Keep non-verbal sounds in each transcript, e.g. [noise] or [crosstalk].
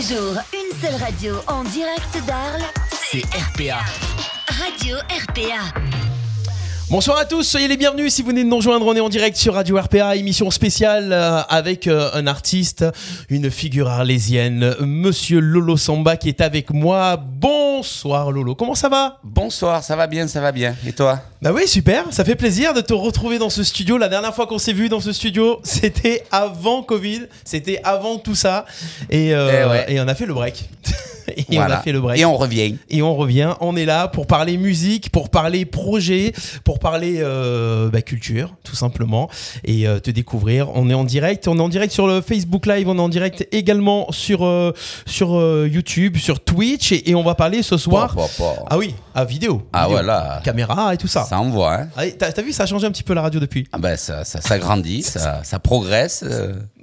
les jours, une seule radio en direct d'Arles, C'est RPA. Radio RPA. Bonsoir à tous, soyez les bienvenus si vous venez de nous rejoindre, on est en direct sur Radio RPA, émission spéciale euh, avec euh, un artiste, une figure arlésienne, Monsieur Lolo Samba qui est avec moi. Bonsoir Lolo, comment ça va? Bonsoir, ça va bien, ça va bien. Et toi? Bah oui, super, ça fait plaisir de te retrouver dans ce studio. La dernière fois qu'on s'est vu dans ce studio, c'était avant Covid, c'était avant tout ça, et, euh, Eh ouais. et on a fait le break. [laughs] et on a fait le break. Et on revient. Et on revient, on est là pour parler musique, pour parler projet, pour parler euh, bah, culture, tout simplement, et euh, te découvrir. On est en direct, on est en direct sur le Facebook Live, on est en direct également sur, euh, sur YouTube, sur Twitch, et, et on va parler ce soir. Ah oui, à vidéo. Ah Vidéo. voilà. Caméra et tout ça. Ça envoie, hein Ah, T'as t'as vu, ça a changé un petit peu la radio depuis. ah ben, ça, ça, ça grandit, ça, ça progresse.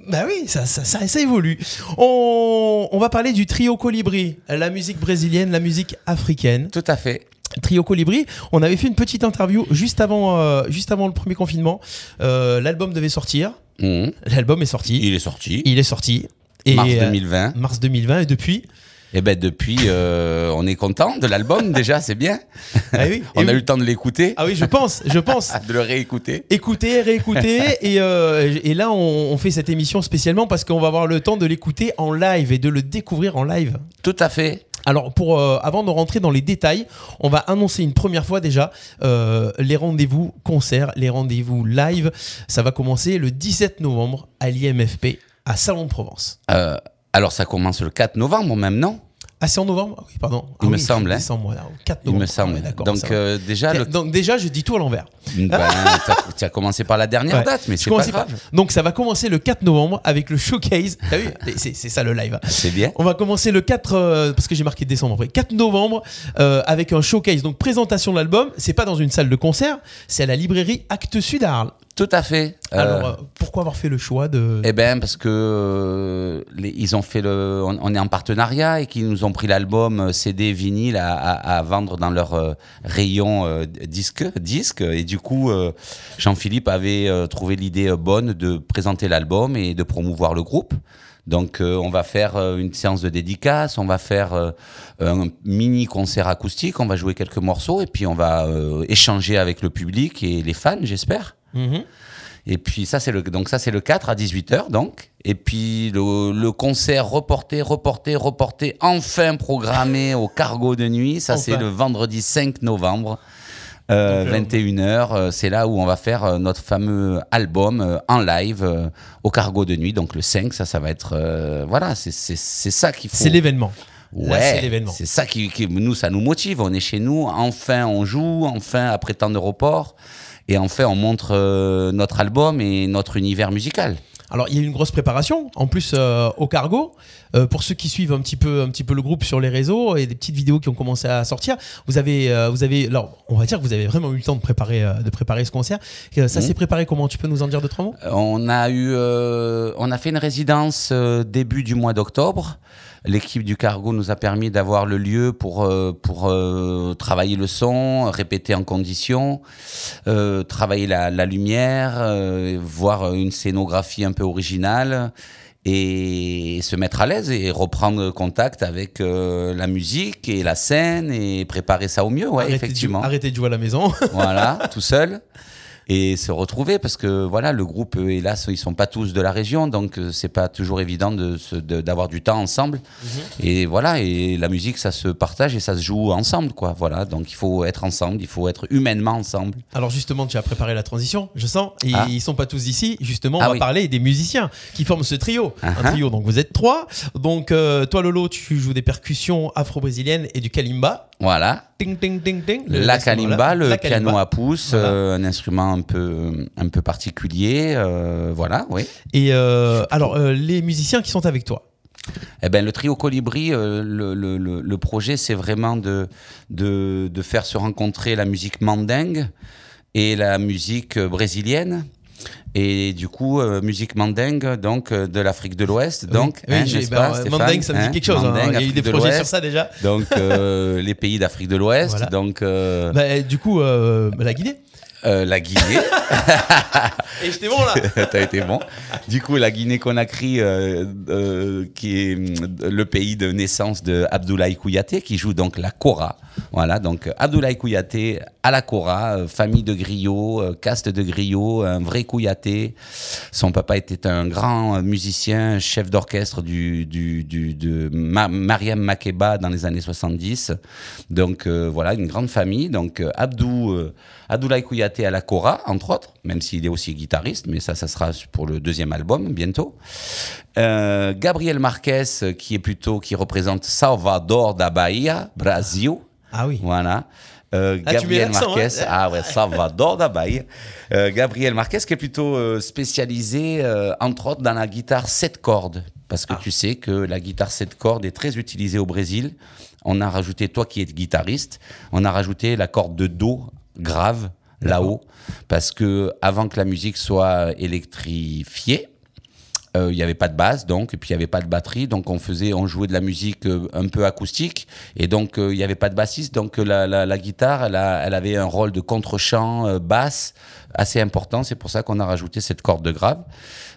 Bah oui, ça, ça, ça, ça évolue. On, on va parler du trio Colibri, la musique brésilienne, la musique africaine. Tout à fait. Trio Colibri, on avait fait une petite interview juste avant, euh, juste avant le premier confinement. Euh, L'album devait sortir. Mhm. L'album est sorti. Il est sorti. Il est sorti. Et, Mars euh, 2020. mars 2020 et depuis. Et ben depuis, euh, on est content de l'album [laughs] déjà, c'est bien. Ah oui, [laughs] on a oui. eu le temps de l'écouter, Ah oui, je pense, je pense. [laughs] de le réécouter. Écouter, réécouter. et, euh, et là, on, on fait cette émission spécialement parce qu'on va avoir le temps de l'écouter en live et de le découvrir en live. Tout à fait. Alors, pour, euh, avant de rentrer dans les détails, on va annoncer une première fois déjà euh, les rendez-vous concerts, les rendez-vous live. Ça va commencer le 17 novembre à l'IMFP à Salon de Provence. Euh, alors ça commence le 4 novembre même, non? Ah, c'est en novembre Ah Oui, pardon. Ah Il me semble, hein. Décembre, au 4 Il novembre. me semble. Ah ouais, d'accord, Donc euh, déjà, le... Donc déjà, je dis tout à l'envers. [laughs] ben, t'as- tu as commencé par la dernière Ouais. date, mais c'est pas grave. Donc ça va commencer le 4 novembre avec le showcase. T'as vu C'est c'est ça le live. C'est bien. On va commencer le 4, euh, parce que j'ai marqué décembre après, 4 novembre euh, avec un showcase. Donc présentation de l'album, c'est pas dans une salle de concert, c'est à la librairie Actes Sud à Arles. Tout à fait. Euh, Alors euh, pourquoi avoir fait le choix de... Eh ben parce que euh, les- ils ont fait le, on, on est en partenariat et qu'ils nous ont pris l'album euh, CD vinyle à, à- à vendre dans leur euh, rayon disque disque et du coup Jean-Philippe avait trouvé l'idée bonne de présenter l'album et de promouvoir le groupe. Donc euh, on va faire euh, une séance de dédicace, on va faire euh, un mini concert acoustique, on va jouer quelques morceaux et puis on va échanger avec le public et les fans, j'espère. Et puis ça c'est le donc ça c'est le 4 à 18h donc. Et puis le, le concert reporté reporté reporté enfin programmé au cargo de nuit. Ça c'est le vendredi 5 novembre euh, Donc, euh, 21h euh, c'est là où on va faire euh, notre fameux album euh, en live euh, au cargo de nuit. Donc le 5 ça ça va être voilà c'est ça qu'il faut. C'est l'événement. Ouais, c'est l'événement. c'est ça qui, qui- nous, ça nous motive. On est chez nous, enfin on joue, enfin après tant de reports, et enfin on montre euh, notre album et notre univers musical. Alors il y a eu une grosse préparation, en plus euh, au cargo. Euh, pour ceux qui suivent un petit peu, un petit peu le groupe sur les réseaux et des petites vidéos qui ont commencé à sortir, vous avez, euh, vous avez, alors on va dire que vous avez vraiment eu le temps de préparer, de préparer ce concert. Ça Mhm. s'est préparé comment? Tu peux nous en dire deux trois mots? On a eu, on a fait une résidence début du mois d'octobre. L'équipe du cargo nous a permis d'avoir le lieu pour euh, pour euh, travailler le son, répéter en condition, euh, travailler la, la lumière, voir une scénographie un peu originale et se mettre à l'aise et reprendre contact avec euh, la musique et la scène et préparer ça au mieux, ouais, Arrêtez effectivement. arrêtez de jouer à la maison. voilà, tout seul. [laughs] Et se retrouver parce que voilà, le groupe, euh, hélas, ils sont pas tous de la région, donc euh, c'est pas toujours évident de se- de- d'avoir du temps ensemble. Et voilà, et la musique, ça se partage et ça se joue ensemble, quoi. Voilà, donc il faut être ensemble, il faut être humainement ensemble. Alors justement, tu as préparé la transition, je sens. Et Ah. ils sont pas tous d'ici. Justement, on Ah va oui. parler des musiciens qui forment ce trio. Un Uh-huh. trio, donc vous êtes trois. Donc euh, toi, Lolo, tu joues des percussions afro-brésiliennes et du kalimba. Voilà, Ting, ting, ting, ting. La kalimba, le la piano kalimba. à pouce, Voilà. euh, un instrument un peu un peu particulier, euh, voilà, oui. Et euh, alors, euh, les musiciens qui sont avec toi? Eh ben, le trio Colibri, euh, le, le- le- le projet, c'est vraiment de, de, de faire se rencontrer la musique mandingue et la musique euh, brésilienne. Et du coup, euh, musique mandingue, donc euh, de l'Afrique de l'Ouest, donc, Oui, hein, n'est-ce bah, pas, Mandingue, ça me dit Hein, quelque chose. hein. Il y a eu des de projets sur ça déjà. Donc, euh, les pays d'Afrique de l'Ouest, [laughs] Voilà. donc, euh, Bah, du coup, euh, la Guinée. Euh, la Guinée. [laughs] Et j'étais bon là [laughs] T'as été bon. Du coup, la Guinée-Conakry, euh, euh, qui est euh, le pays de naissance de Abdoulaye Kouyaté, qui joue donc la Kora. Voilà, donc Abdoulaye Kouyaté à la Kora, euh, famille de griots, euh, caste de griots, un vrai Kouyaté. Son papa était un grand musicien, chef d'orchestre du, du, du- de Ma- Mariam Makeba dans les années 70. Donc voilà, une grande famille. Donc Abdou, Abdoulaye Kouyaté à la Kora, entre autres, même s'il est aussi guitariste, mais ça, ça sera pour le deuxième album bientôt. Euh, Gabriel Marquez, qui est plutôt, qui représente Salvador da Bahia, Brasil. Ah oui. Voilà. Euh, Ah, Gabriel l'accent, Marquez, hein ah ouais, Salvador da Bahia. Euh, Gabriel Marquez qui est plutôt spécialisé, entre autres, dans la guitare 7 cordes. Parce Ah. que tu sais que la guitare 7 cordes est très utilisée au Brésil. On a rajouté, toi qui es guitariste, on a rajouté la corde de Do grave là-haut. Parce que avant que la musique soit électrifiée, euh, il n'y avait pas de basse donc et puis il n'y avait pas de batterie donc on faisait on jouait de la musique euh, un peu acoustique et donc euh, il n'y avait pas de bassiste donc euh, la, la, la guitare elle, a- elle avait un rôle de contre-champ euh, basse assez important c'est pour ça qu'on a rajouté cette corde de grave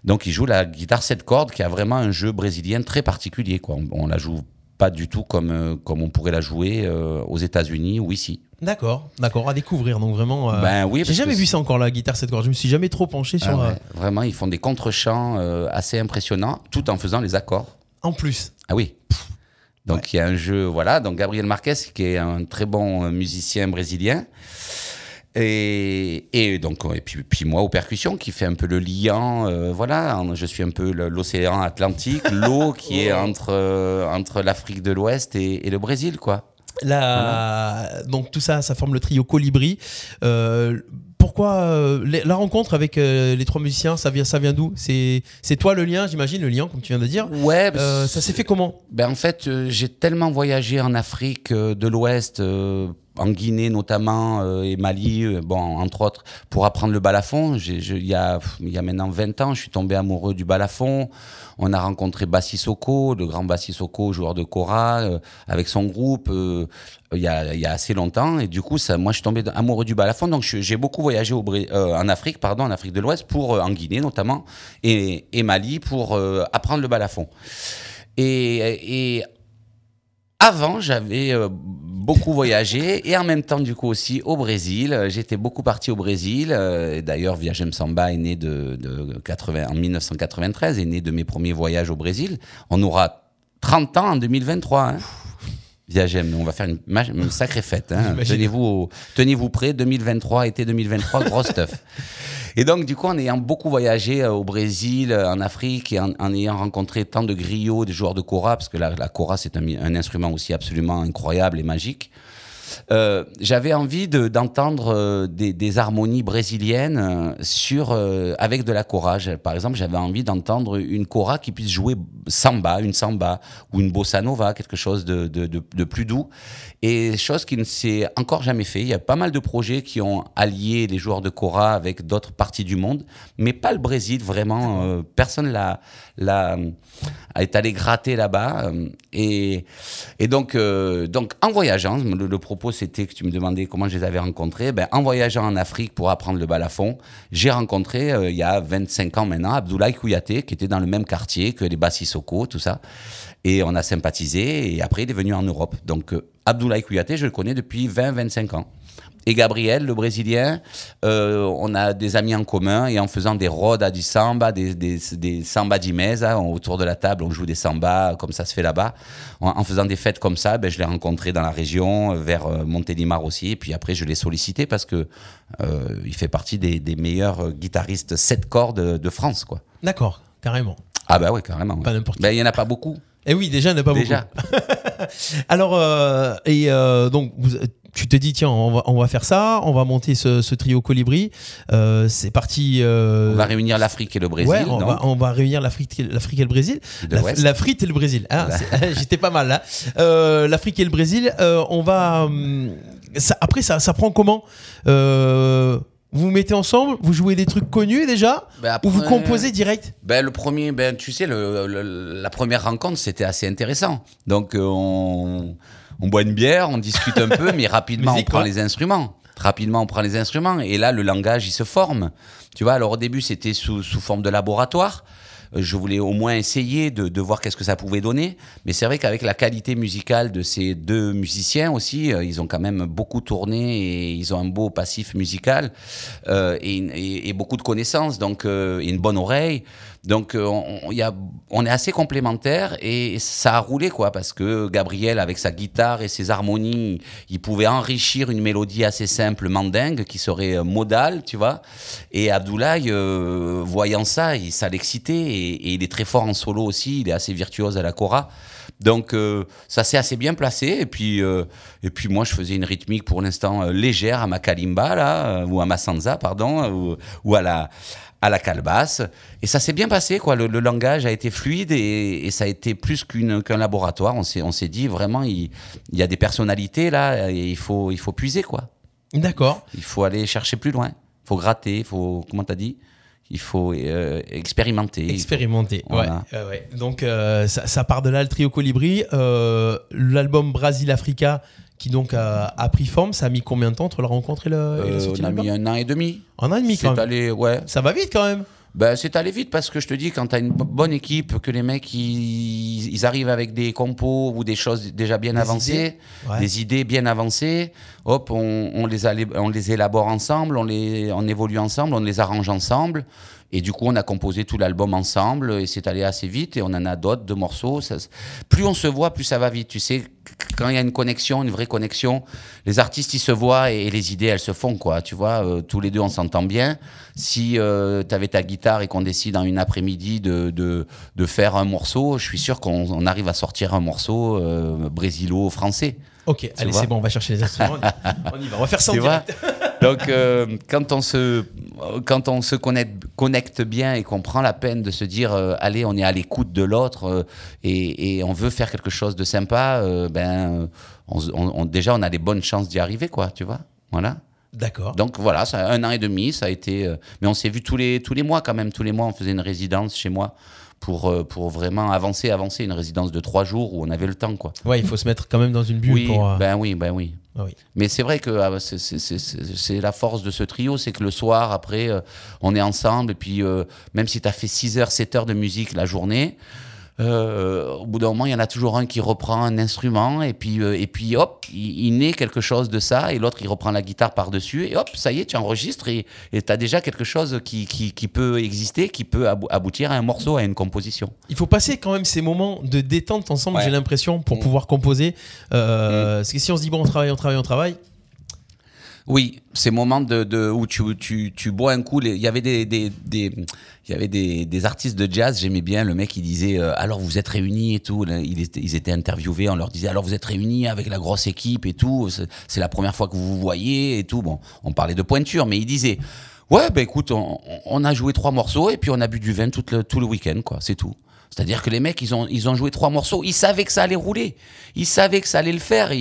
donc il joue la guitare cette corde qui a vraiment un jeu brésilien très particulier quoi on, on la joue pas du tout comme euh, comme on pourrait la jouer euh, aux États-Unis ou ici D'accord, d'accord, à découvrir. Donc vraiment. euh, Ben oui, J'ai jamais vu ça encore la guitare cette corde. Je me suis jamais trop penché Ah sur. ouais, euh, vraiment ils font des contre-champs euh, assez impressionnants tout en faisant les accords En plus. Ah oui. Donc il y a un jeu, voilà. Donc Gabriel Marquez, qui est un très bon musicien brésilien. Et, et donc et puis, puis moi aux percussions qui fait un peu le liant euh, voilà en- je suis un peu l'océan Atlantique [laughs] l'eau qui est entre euh, entre l'Afrique de l'Ouest et, et le Brésil quoi. La... Donc tout ça, ça forme le trio Colibri. Euh, pourquoi euh, les- la rencontre avec euh, les trois musiciens, ça vient, ça vient d'où? C'est c'est toi le lien, j'imagine, le lien, comme tu viens de dire. ouais Euh, ça s'est fait comment? Ben en fait, euh, j'ai tellement voyagé en Afrique euh, de l'Ouest, euh, en Guinée notamment, euh, et Mali, euh, bon, entre autres, pour apprendre le balafon. Il y, a, y a maintenant 20 ans, je suis tombé amoureux du balafon. On a rencontré Bassi Soko, le grand Bassi Soko, joueur de Kora, euh, avec son groupe, il y, a, y a assez longtemps. Et du coup, moi, je suis tombé amoureux du balafon. Donc, j'ai beaucoup voyagé en Afrique, pardon, en Afrique de l'Ouest, pour, en Guinée notamment, et, et Mali, pour apprendre le balafon. Et, et avant, j'avais beaucoup voyagé et en même temps, du coup, aussi au Brésil. J'étais beaucoup parti au Brésil. euh, et D'ailleurs, Viagem Samba est né de, de 80, en 1993, est né de mes premiers voyages au Brésil. On aura 30 ans en 2023. Hein. Viagem, on va faire une, sacrée fête. Hein. Tenez-vous tenez-vous prêts, 2023, été 2023, gros stuff. [laughs] Et donc, du coup, en ayant beaucoup voyagé euh, au Brésil, euh, en Afrique, et en, ayant rencontré tant de griots, des joueurs de kora, parce que la, la c'est un instrument aussi absolument incroyable et magique, euh, j'avais envie de- d'entendre euh, des, des harmonies brésiliennes euh, sur, avec de la. J'ai- Par exemple, j'avais envie d'entendre une kora qui puisse jouer samba, une samba ou une bossa nova, quelque chose de, de- de- de plus doux. Et chose qui ne s'est encore jamais fait. Il y a pas mal de projets qui ont allié les joueurs de kora avec d'autres parties du monde, mais pas le Brésil vraiment. personne l'a est allé gratter là-bas. et, et donc, donc, en voyageant, le propos c'était que tu me demandais comment je les avais rencontrés. Ben, en voyageant en Afrique pour apprendre le balafon, j'ai rencontré euh, il y a 25 ans maintenant Abdoulaye Kouyaté, qui était dans le même quartier que les Bassisoko, tout ça. Et on a sympathisé. Et après, il est venu en Europe. Donc, euh, Abdoulaye Kouyaté, je le connais depuis 20-25 ans. Et Gabriel, le Brésilien, euh, on a des amis en commun et en faisant des rodas du samba, des, des, des samba on- autour de la table, on joue des samba comme ça se fait là-bas. En, en faisant des fêtes comme ça, ben, je l'ai rencontré dans la région, euh, vers euh, Montélimar aussi. Et puis après, je l'ai sollicité parce que euh, il fait partie des, des meilleurs guitaristes 7 cordes de France, quoi. D'accord, carrément. Ah bah ouais, carrément. ouais. Pas n'importe qui. Ben, il y en a pas beaucoup, Et oui, déjà, il n'y en a pas déjà. beaucoup. [laughs] Alors, euh, et euh, donc, vous- tu te dis, tiens, on va, on va faire ça, on va monter ce, ce trio Colibri. Euh, c'est parti. euh, On va réunir l'Afrique et le Brésil. ouais, on va, on va réunir l'Afrique l'Afrique et le Brésil. de La, l'Ouest. la frite et le Brésil. hein, [laughs] J'étais pas mal là. Euh, L'Afrique et le Brésil, euh, on va. ça- après, ça, ça prend comment? Euh, Vous vous mettez ensemble, vous jouez des trucs connus déjà Ben, Ou vous composez direct? Ben, le premier, ben, tu sais, le, le- la première rencontre, c'était assez intéressant. Donc, euh, on, on boit une bière, on discute un peu, [laughs] mais rapidement, Musique, on prend quoi. les instruments. rapidement on prend les instruments et là le langage il se forme. Tu vois, alors au début c'était sous, sous forme de laboratoire. Euh, Je voulais au moins essayer de, de voir qu'est-ce que ça pouvait donner. Mais c'est vrai qu'avec la qualité musicale de ces deux musiciens aussi, euh, ils ont quand même beaucoup tourné et ils ont un beau passif musical euh, et, et- et beaucoup de connaissances, donc euh, et une bonne oreille. Donc euh, on, est assez complémentaires et ça a roulé quoi parce que Gabriel avec sa guitare et ses harmonies, il pouvait enrichir une mélodie assez simple mandingue qui serait euh, modale, tu vois. Et Abdoulaye, euh, voyant ça, il, ça l'excitait et, il est très fort en solo aussi, il est assez virtuose à la cora. Donc ça s'est assez bien placé et puis et puis moi je faisais une rythmique pour l'instant légère à ma kalimba là ou à ma sansa pardon ou à la à la calebasse et ça s'est bien passé quoi le, le langage a été fluide et, et ça a été plus qu'un laboratoire on s'est on s'est dit vraiment il, il y a des personnalités là et il faut il faut puiser quoi D'accord. il faut aller chercher plus loin il faut gratter il faut comment t'as dit? Il faut euh, expérimenter faut-. Voilà. Ouais, ouais. Donc euh, ça, ça part de là, le trio Colibri. Euh, L'album Brasil Africa, qui donc a, a pris forme, ça a mis combien de temps entre la rencontre et, le, et la Euh, sortie on a mis un an et demi Un an et demi quand même. allé ouais Ça va vite quand même. Ben, c'est allé vite parce que je te dis, quand tu as une bonne équipe, que les mecs ils, ils arrivent avec des compos ou des choses déjà bien Des avancées, idées. Ouais. des idées bien avancées, hop, on, on les, on les élabore ensemble, on, les, on évolue ensemble, on les arrange ensemble. Et du coup, on a composé tout l'album ensemble et c'est allé assez vite et on en a d'autres, de morceaux. Plus on se voit, plus ça va vite. Tu sais, quand il y a une connexion, une vraie connexion, les artistes, ils se voient et, les idées, elles se font, quoi. Tu vois, euh, tous les deux, on s'entend bien. Si tu avais ta guitare et qu'on décide en une après-midi de, de, faire un morceau, je suis sûr qu'on on arrive à sortir un morceau euh, brésilo-français. Ok, allez, c'est bon, on va chercher les instruments. [laughs] on y va, on va faire ça en direct. [laughs] Donc, euh, quand on se, quand on se connecte, connecte bien et qu'on prend la peine de se dire, euh, allez, on est à l'écoute de l'autre euh, et, et on veut faire quelque chose de sympa, ben, on, on- on- déjà, on a des bonnes chances d'y arriver, quoi, tu vois. Voilà. D'accord. Donc voilà, ça, un an et demi, ça a été. mais on s'est vu tous les, tous les mois quand même. Tous les mois, on faisait une résidence chez moi pour, euh, pour vraiment avancer, avancer. Une résidence de trois jours où on avait le temps, quoi. Ouais, il faut se mettre quand même dans une bulle Oui, pour. euh, ben oui, ben oui. ah oui. Mais c'est vrai que ah, c'est- la force de ce trio, c'est que le soir, après, euh, on est ensemble, et puis euh, même si tu as fait 6 heures, 7 heures de musique la journée, euh, au bout d'un moment, il y en a toujours un qui reprend un instrument, et puis, euh, et puis hop, il, il naît quelque chose de ça, et l'autre, il reprend la guitare par-dessus, et hop, ça y est, tu enregistres, et tu as déjà quelque chose qui, qui, qui peut exister, qui peut abou- aboutir à un morceau, à une composition. Il faut passer quand même ces moments de détente ensemble, Ouais. j'ai l'impression, pour Mm. pouvoir composer. Euh, Parce que si on se dit, bon, on travaille, on travaille, on travaille. Oui, ces moments de, où tu, tu, tu bois un coup. Il y avait des, y avait des, artistes de jazz, j'aimais bien. Le mec, il disait euh, Alors vous êtes réunis et tout. Ils étaient interviewés, on leur disait Alors vous êtes réunis avec la grosse équipe et tout. C'est la première fois que vous vous voyez et tout. Bon, on parlait de pointure, mais il disait Ouais, ben écoute, on, on a joué trois morceaux et puis on a bu du vin tout le, tout le week-end, quoi. C'est tout. C'est-à-dire que les mecs, ils ont, ils ont joué trois morceaux, ils savaient que ça allait rouler, ils savaient que ça allait le faire.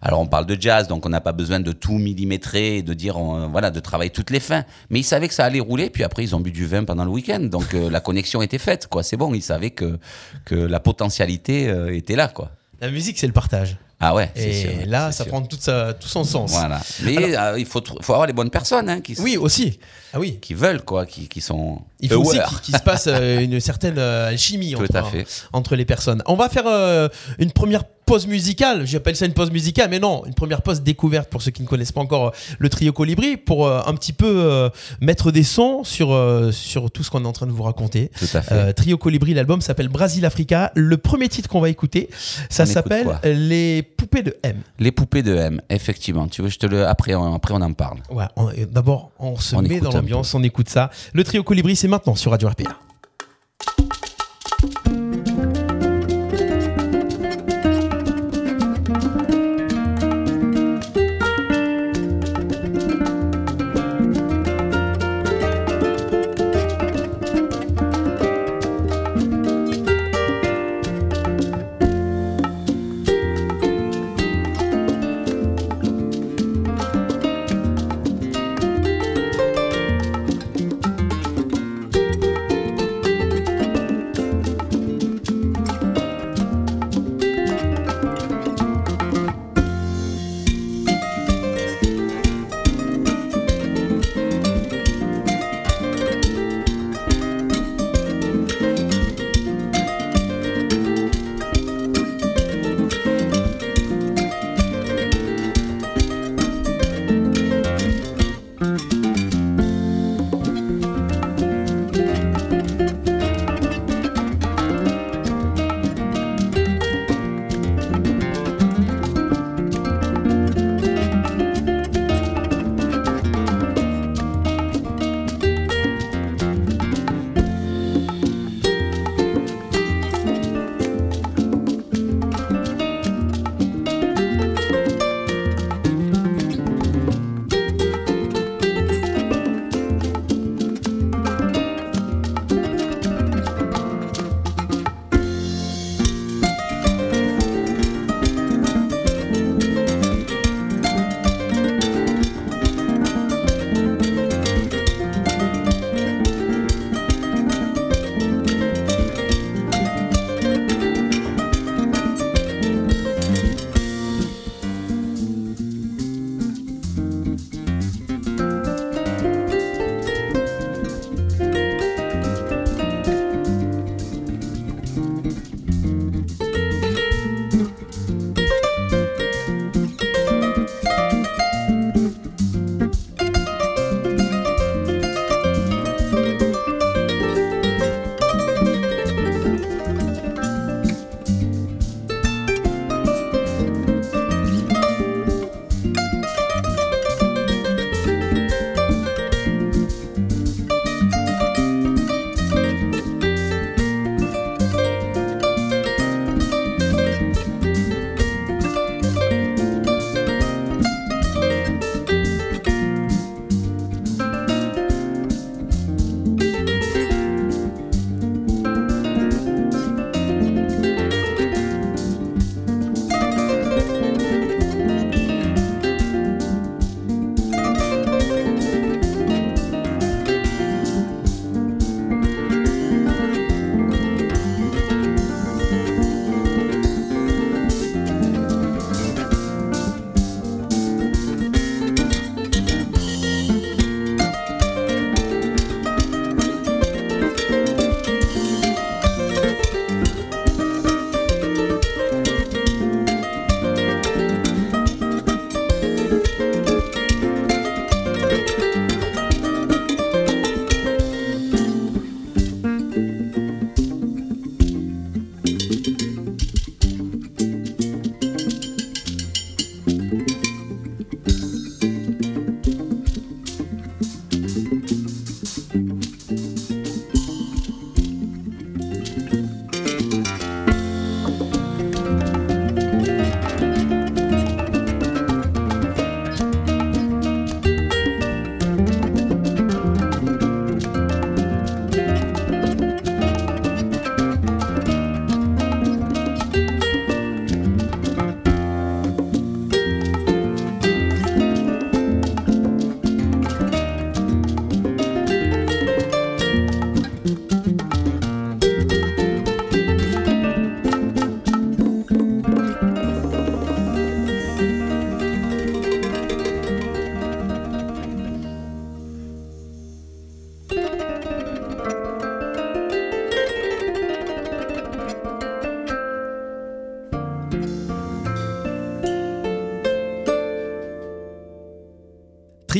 Alors on parle de jazz, donc on n'a pas besoin de tout millimétrer de dire, euh, voilà, de travailler toutes les fins. Mais ils savaient que ça allait rouler, puis après ils ont bu du vin pendant le week-end, donc euh, la connexion était faite, quoi. C'est bon, ils savaient que, que la potentialité euh, était là, quoi. La musique, c'est le partage. Ah ouais, Et sûr. là, ça sûr. prend toute sa- tout son sens. Voilà. Mais euh, il faut, avoir les bonnes personnes, hein, qui, Oui, aussi. Ah oui. qui veulent, quoi, qui, qui sont. Il faut aussi qu'il se passe euh, une certaine euh, alchimie [laughs] Tout entre, entre les personnes. On va faire euh, une première pause musicale. J'appelle ça une pause musicale, mais non, une première pause découverte pour ceux qui ne connaissent pas encore euh, le trio Colibri, pour euh, un petit peu euh, mettre des sons sur, euh, sur tout ce qu'on est en train de vous raconter. Tout à fait. Trio Colibri, l'album s'appelle Brasil Africa. Le premier titre qu'on va écouter, ça s'appelle Les poupées de M. Les poupées de M, effectivement. Tu veux, je te le. Après, on, après on en parle. Ouais, d'abord, on se On met dans l'ambiance, on écoute ça. Le trio Colibri, c'est maintenant sur Radio RPA.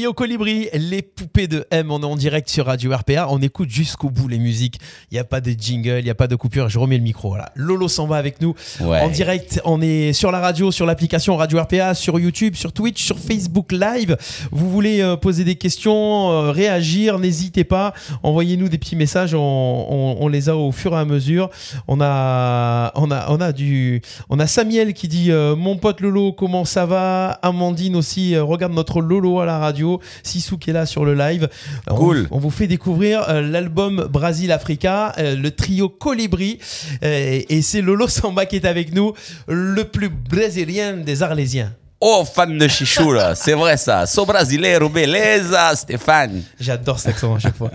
Trio Colibri, les poupées de M, on est en direct sur Radio RPA, on écoute jusqu'au bout les musiques, il n'y a pas de jingle, il n'y a pas de coupure, je remets le micro, voilà. Lolo s'en va avec nous, Ouais. en direct, on est sur la radio, sur l'application Radio RPA, sur YouTube, sur Twitch, sur Facebook Live, vous voulez euh, poser des questions, euh, réagir, n'hésitez pas, envoyez-nous des petits messages, on, on- on les a au fur et à mesure, on a, on a, on a du, on a Samuel qui dit euh, mon pote Lolo comment ça va? Amandine aussi regarde notre Lolo à la radio. Sissou qui est là sur le live. On- On, vous fait découvrir euh, l'album Brasil Africa euh, le trio Colibri euh, et c'est Lolo Samba qui est avec nous le plus brésilien des Arlésiens Oh, fan de chichou, là. [laughs] C'est vrai, ça. Sou brasileiro, beleza, Stéphane. J'adore cet accent à chaque fois.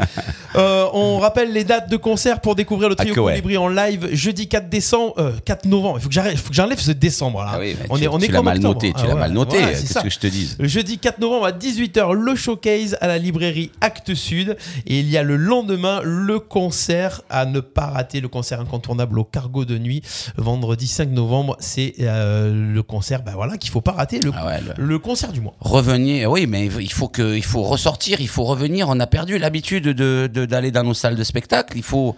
Euh, on rappelle les dates de concert pour découvrir le trio Ah ouais. Colibri en live jeudi 4 décembre, euh, 4 novembre. Il faut que j'arrête- faut que j'enlève ce décembre là. Ah oui, on tu, est, on tu est l'as mal octobre. noté. Tu Ah l'as ouais, mal noté. voilà, Qu'est-ce ça. que je te dise Le jeudi 4 novembre à 18h, le showcase à la librairie Actes Sud. Et il y a le lendemain le concert à ne pas rater, le concert incontournable au Cargo de Nuit. Vendredi 5 novembre, c'est euh, le concert bah voilà, qu'il faut pas rater, le, Ah ouais, le- le concert du mois. Revenir, oui, mais il faut que, il faut ressortir, il faut revenir. On a perdu l'habitude de de- d'aller dans nos salles de spectacle. Il faut,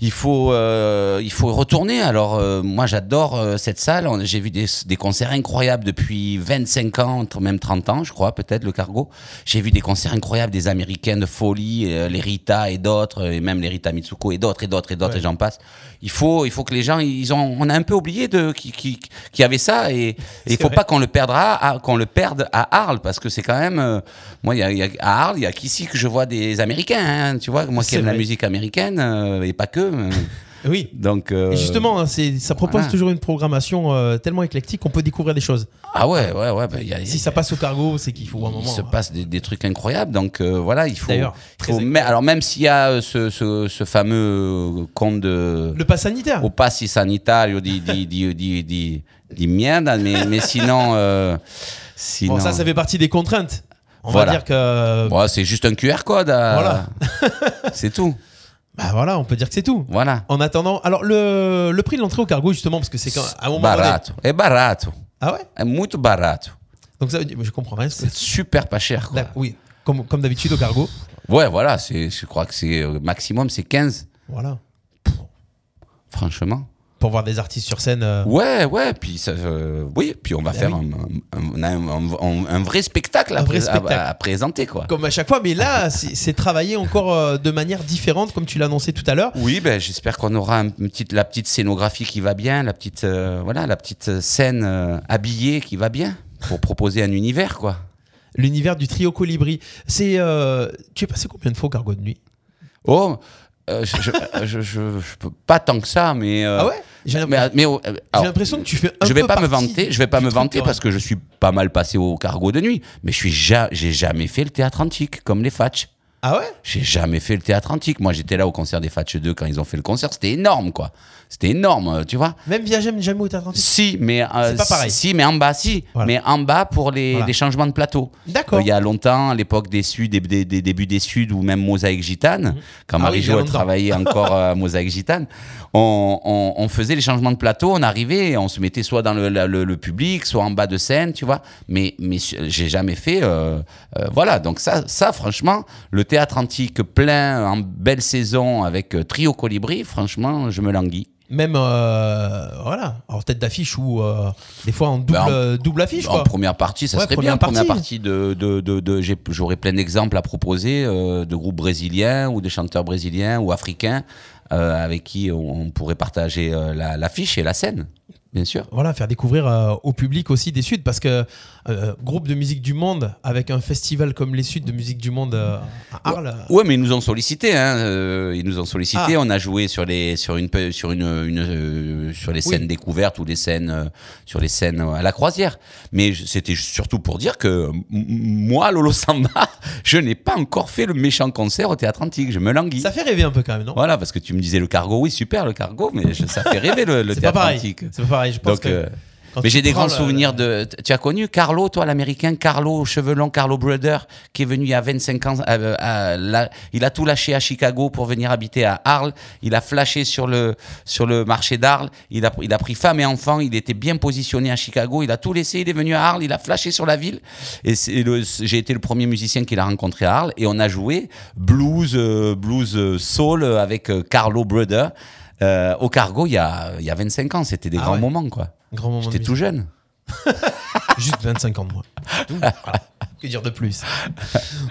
il faut, euh, il faut retourner. Alors euh, moi, j'adore euh, cette salle. J'ai vu des, des concerts incroyables depuis 25 ans, même 30 ans, je crois, peut-être le Cargo. J'ai vu des concerts incroyables des Américaines de folie, euh, les Rita et d'autres, et même les Rita Mitsuko et d'autres et d'autres et d'autres Ouais. et j'en passe. Il faut, il faut que les gens, ils ont, on a un peu oublié de qui, qui, qui avait ça et il faut vrai. pas qu'on le perdra, à- qu'on le perde à Arles parce que c'est quand même, euh, moi, il y a, y a- à Arles, il y a qu'ici que je vois des Américains, hein, tu vois, moi qui aime la musique américaine euh, et pas que. Euh, [laughs] Oui. donc. euh, Et justement, hein, ça propose voilà. toujours une programmation euh, tellement éclectique qu'on peut découvrir des choses. Ah ouais, ouais, ouais. bah, il y a, Si ça passe au cargo, c'est qu'il faut un il moment. se hein. passe des, des trucs incroyables, donc euh, voilà, il faut. D'ailleurs, il alors même s'il y a ce, ce, ce fameux compte de Le pass sanitaire. au passi sanitario di di di di di, di merde, mais mais sinon, sinon. Bon, ça, ça fait partie des contraintes. On Voilà. va dire que. Bon, c'est juste un QR code. Voilà. c'est tout. [laughs] Bah voilà, on peut dire que c'est tout. Voilà. En attendant, alors le, le prix de l'entrée au cargo, justement, parce que c'est quand à un moment donné- Barato. É barato. Ah ouais? É muito barato. Donc ça veut dire, je comprends rien. C'est super pas cher, quoi. Oui, comme, comme d'habitude au cargo. Ouais, voilà, c'est, je crois que c'est euh, maximum, c'est 15, Voilà. franchement. Pour voir des artistes sur scène. euh, Ouais, ouais, puis ça, euh, oui, puis on va Ben faire oui. un, vrai spectacle, à, Un vrai pré- à- spectacle. à présenter, quoi. Comme à chaque fois, mais là, [laughs] c'est travaillé encore euh, de manière différente, comme tu l'as annoncé tout à l'heure. Oui, ben, j'espère qu'on aura petite, la petite scénographie qui va bien, la petite, voilà, la petite scène habillée qui va bien pour proposer un univers, quoi. L'univers du trio Colibri. C'est. Tu es passé combien de fois au cargo de nuit? Oh, euh, je, je, je, je- je peux pas tant que ça, mais. euh, Ah ouais? J'ai l'impression euh, l'impression que tu fais un je vais peu pas me vanter, je vais pas me vanter parce que je suis pas mal passé au cargo de nuit, mais je suis ja- j'ai jamais fait le théâtre antique comme les Fatch. Ah ouais? J'ai jamais fait le théâtre antique. Moi, j'étais là au concert des Fatch 2 quand ils ont fait le concert. C'était énorme, quoi. C'était énorme, euh, tu vois. Même via Jamais, au Atlantique Si, mais euh, C'est pas pareil. Si, mais en bas, si. Voilà. Mais en bas pour les, Voilà. les changements de plateau. D'accord. Euh, Il y a longtemps, à l'époque des Suds, des, des- des débuts des Suds ou même Mosaïque Gitane, quand Ah oui, Marie-Jo travaillé encore [laughs] à Mosaïque Gitane, on, on- on faisait les changements de plateau, on arrivait, on se mettait soit dans le, le- le public, soit en bas de scène, tu vois. Mais, mais j'ai jamais fait. euh, euh, voilà, donc ça, ça, franchement, le théâtre antique plein, en belle saison, avec euh, Trio Colibri, franchement, je me languis. Même, euh, voilà, en tête d'affiche ou euh, des fois en double, Ben, en- euh, double affiche, quoi. En première partie, ça Ouais, serait première bien. Première partie. de, de, de, de- j'aurais plein d'exemples à proposer de groupes brésiliens ou de chanteurs brésiliens ou africains avec qui on, pourrait partager la- l'affiche et la scène, bien sûr. Voilà, faire découvrir au public aussi des Suds, parce que euh, groupe de musique du monde, avec un festival comme les Suds de musique du monde euh, à Arles, Ouais, mais ils nous ont sollicité. Hein, euh, ils nous ont sollicité. Ah. On a joué sur les sur une sur une, une, euh, sur les Oui. scènes découvertes ou les scènes sur les scènes à la croisière. Mais c'était surtout pour dire que moi, Lolo Samba, [laughs] je n'ai pas encore fait le méchant concert au théâtre antique. Je me languis. ça fait rêver un peu quand même, non? Voilà, parce que tu me disais le cargo, oui, super le cargo, mais je- ça fait rêver le, le [laughs] C'est pas théâtre antique. C'est pas pareil, je pense Donc, que. Euh, quand mais j'ai des grands souvenirs de. Tu as connu Carlo, toi, l'américain Carlo, cheveux longs, Carlo Brother, qui est venu il y a 25 ans. euh, à la- il a tout lâché à Chicago pour venir habiter à Arles. Il a flashé sur le, sur le marché d'Arles. Il a, il a pris femme et enfant. Il était bien positionné à Chicago. Il a tout laissé. Il est venu à Arles. Il a flashé sur la ville. Et j'ai été le premier musicien qu'il a rencontré à Arles. Et on a joué blues, euh, blues euh, soul avec euh, Carlo Brother. euh, au cargo, il y a, il y a 25 ans, c'était des Ah grands ouais. moments, quoi. Grand moment J'étais tout jeune. [laughs] Juste 25 ans de moins. Voilà. Que dire de plus?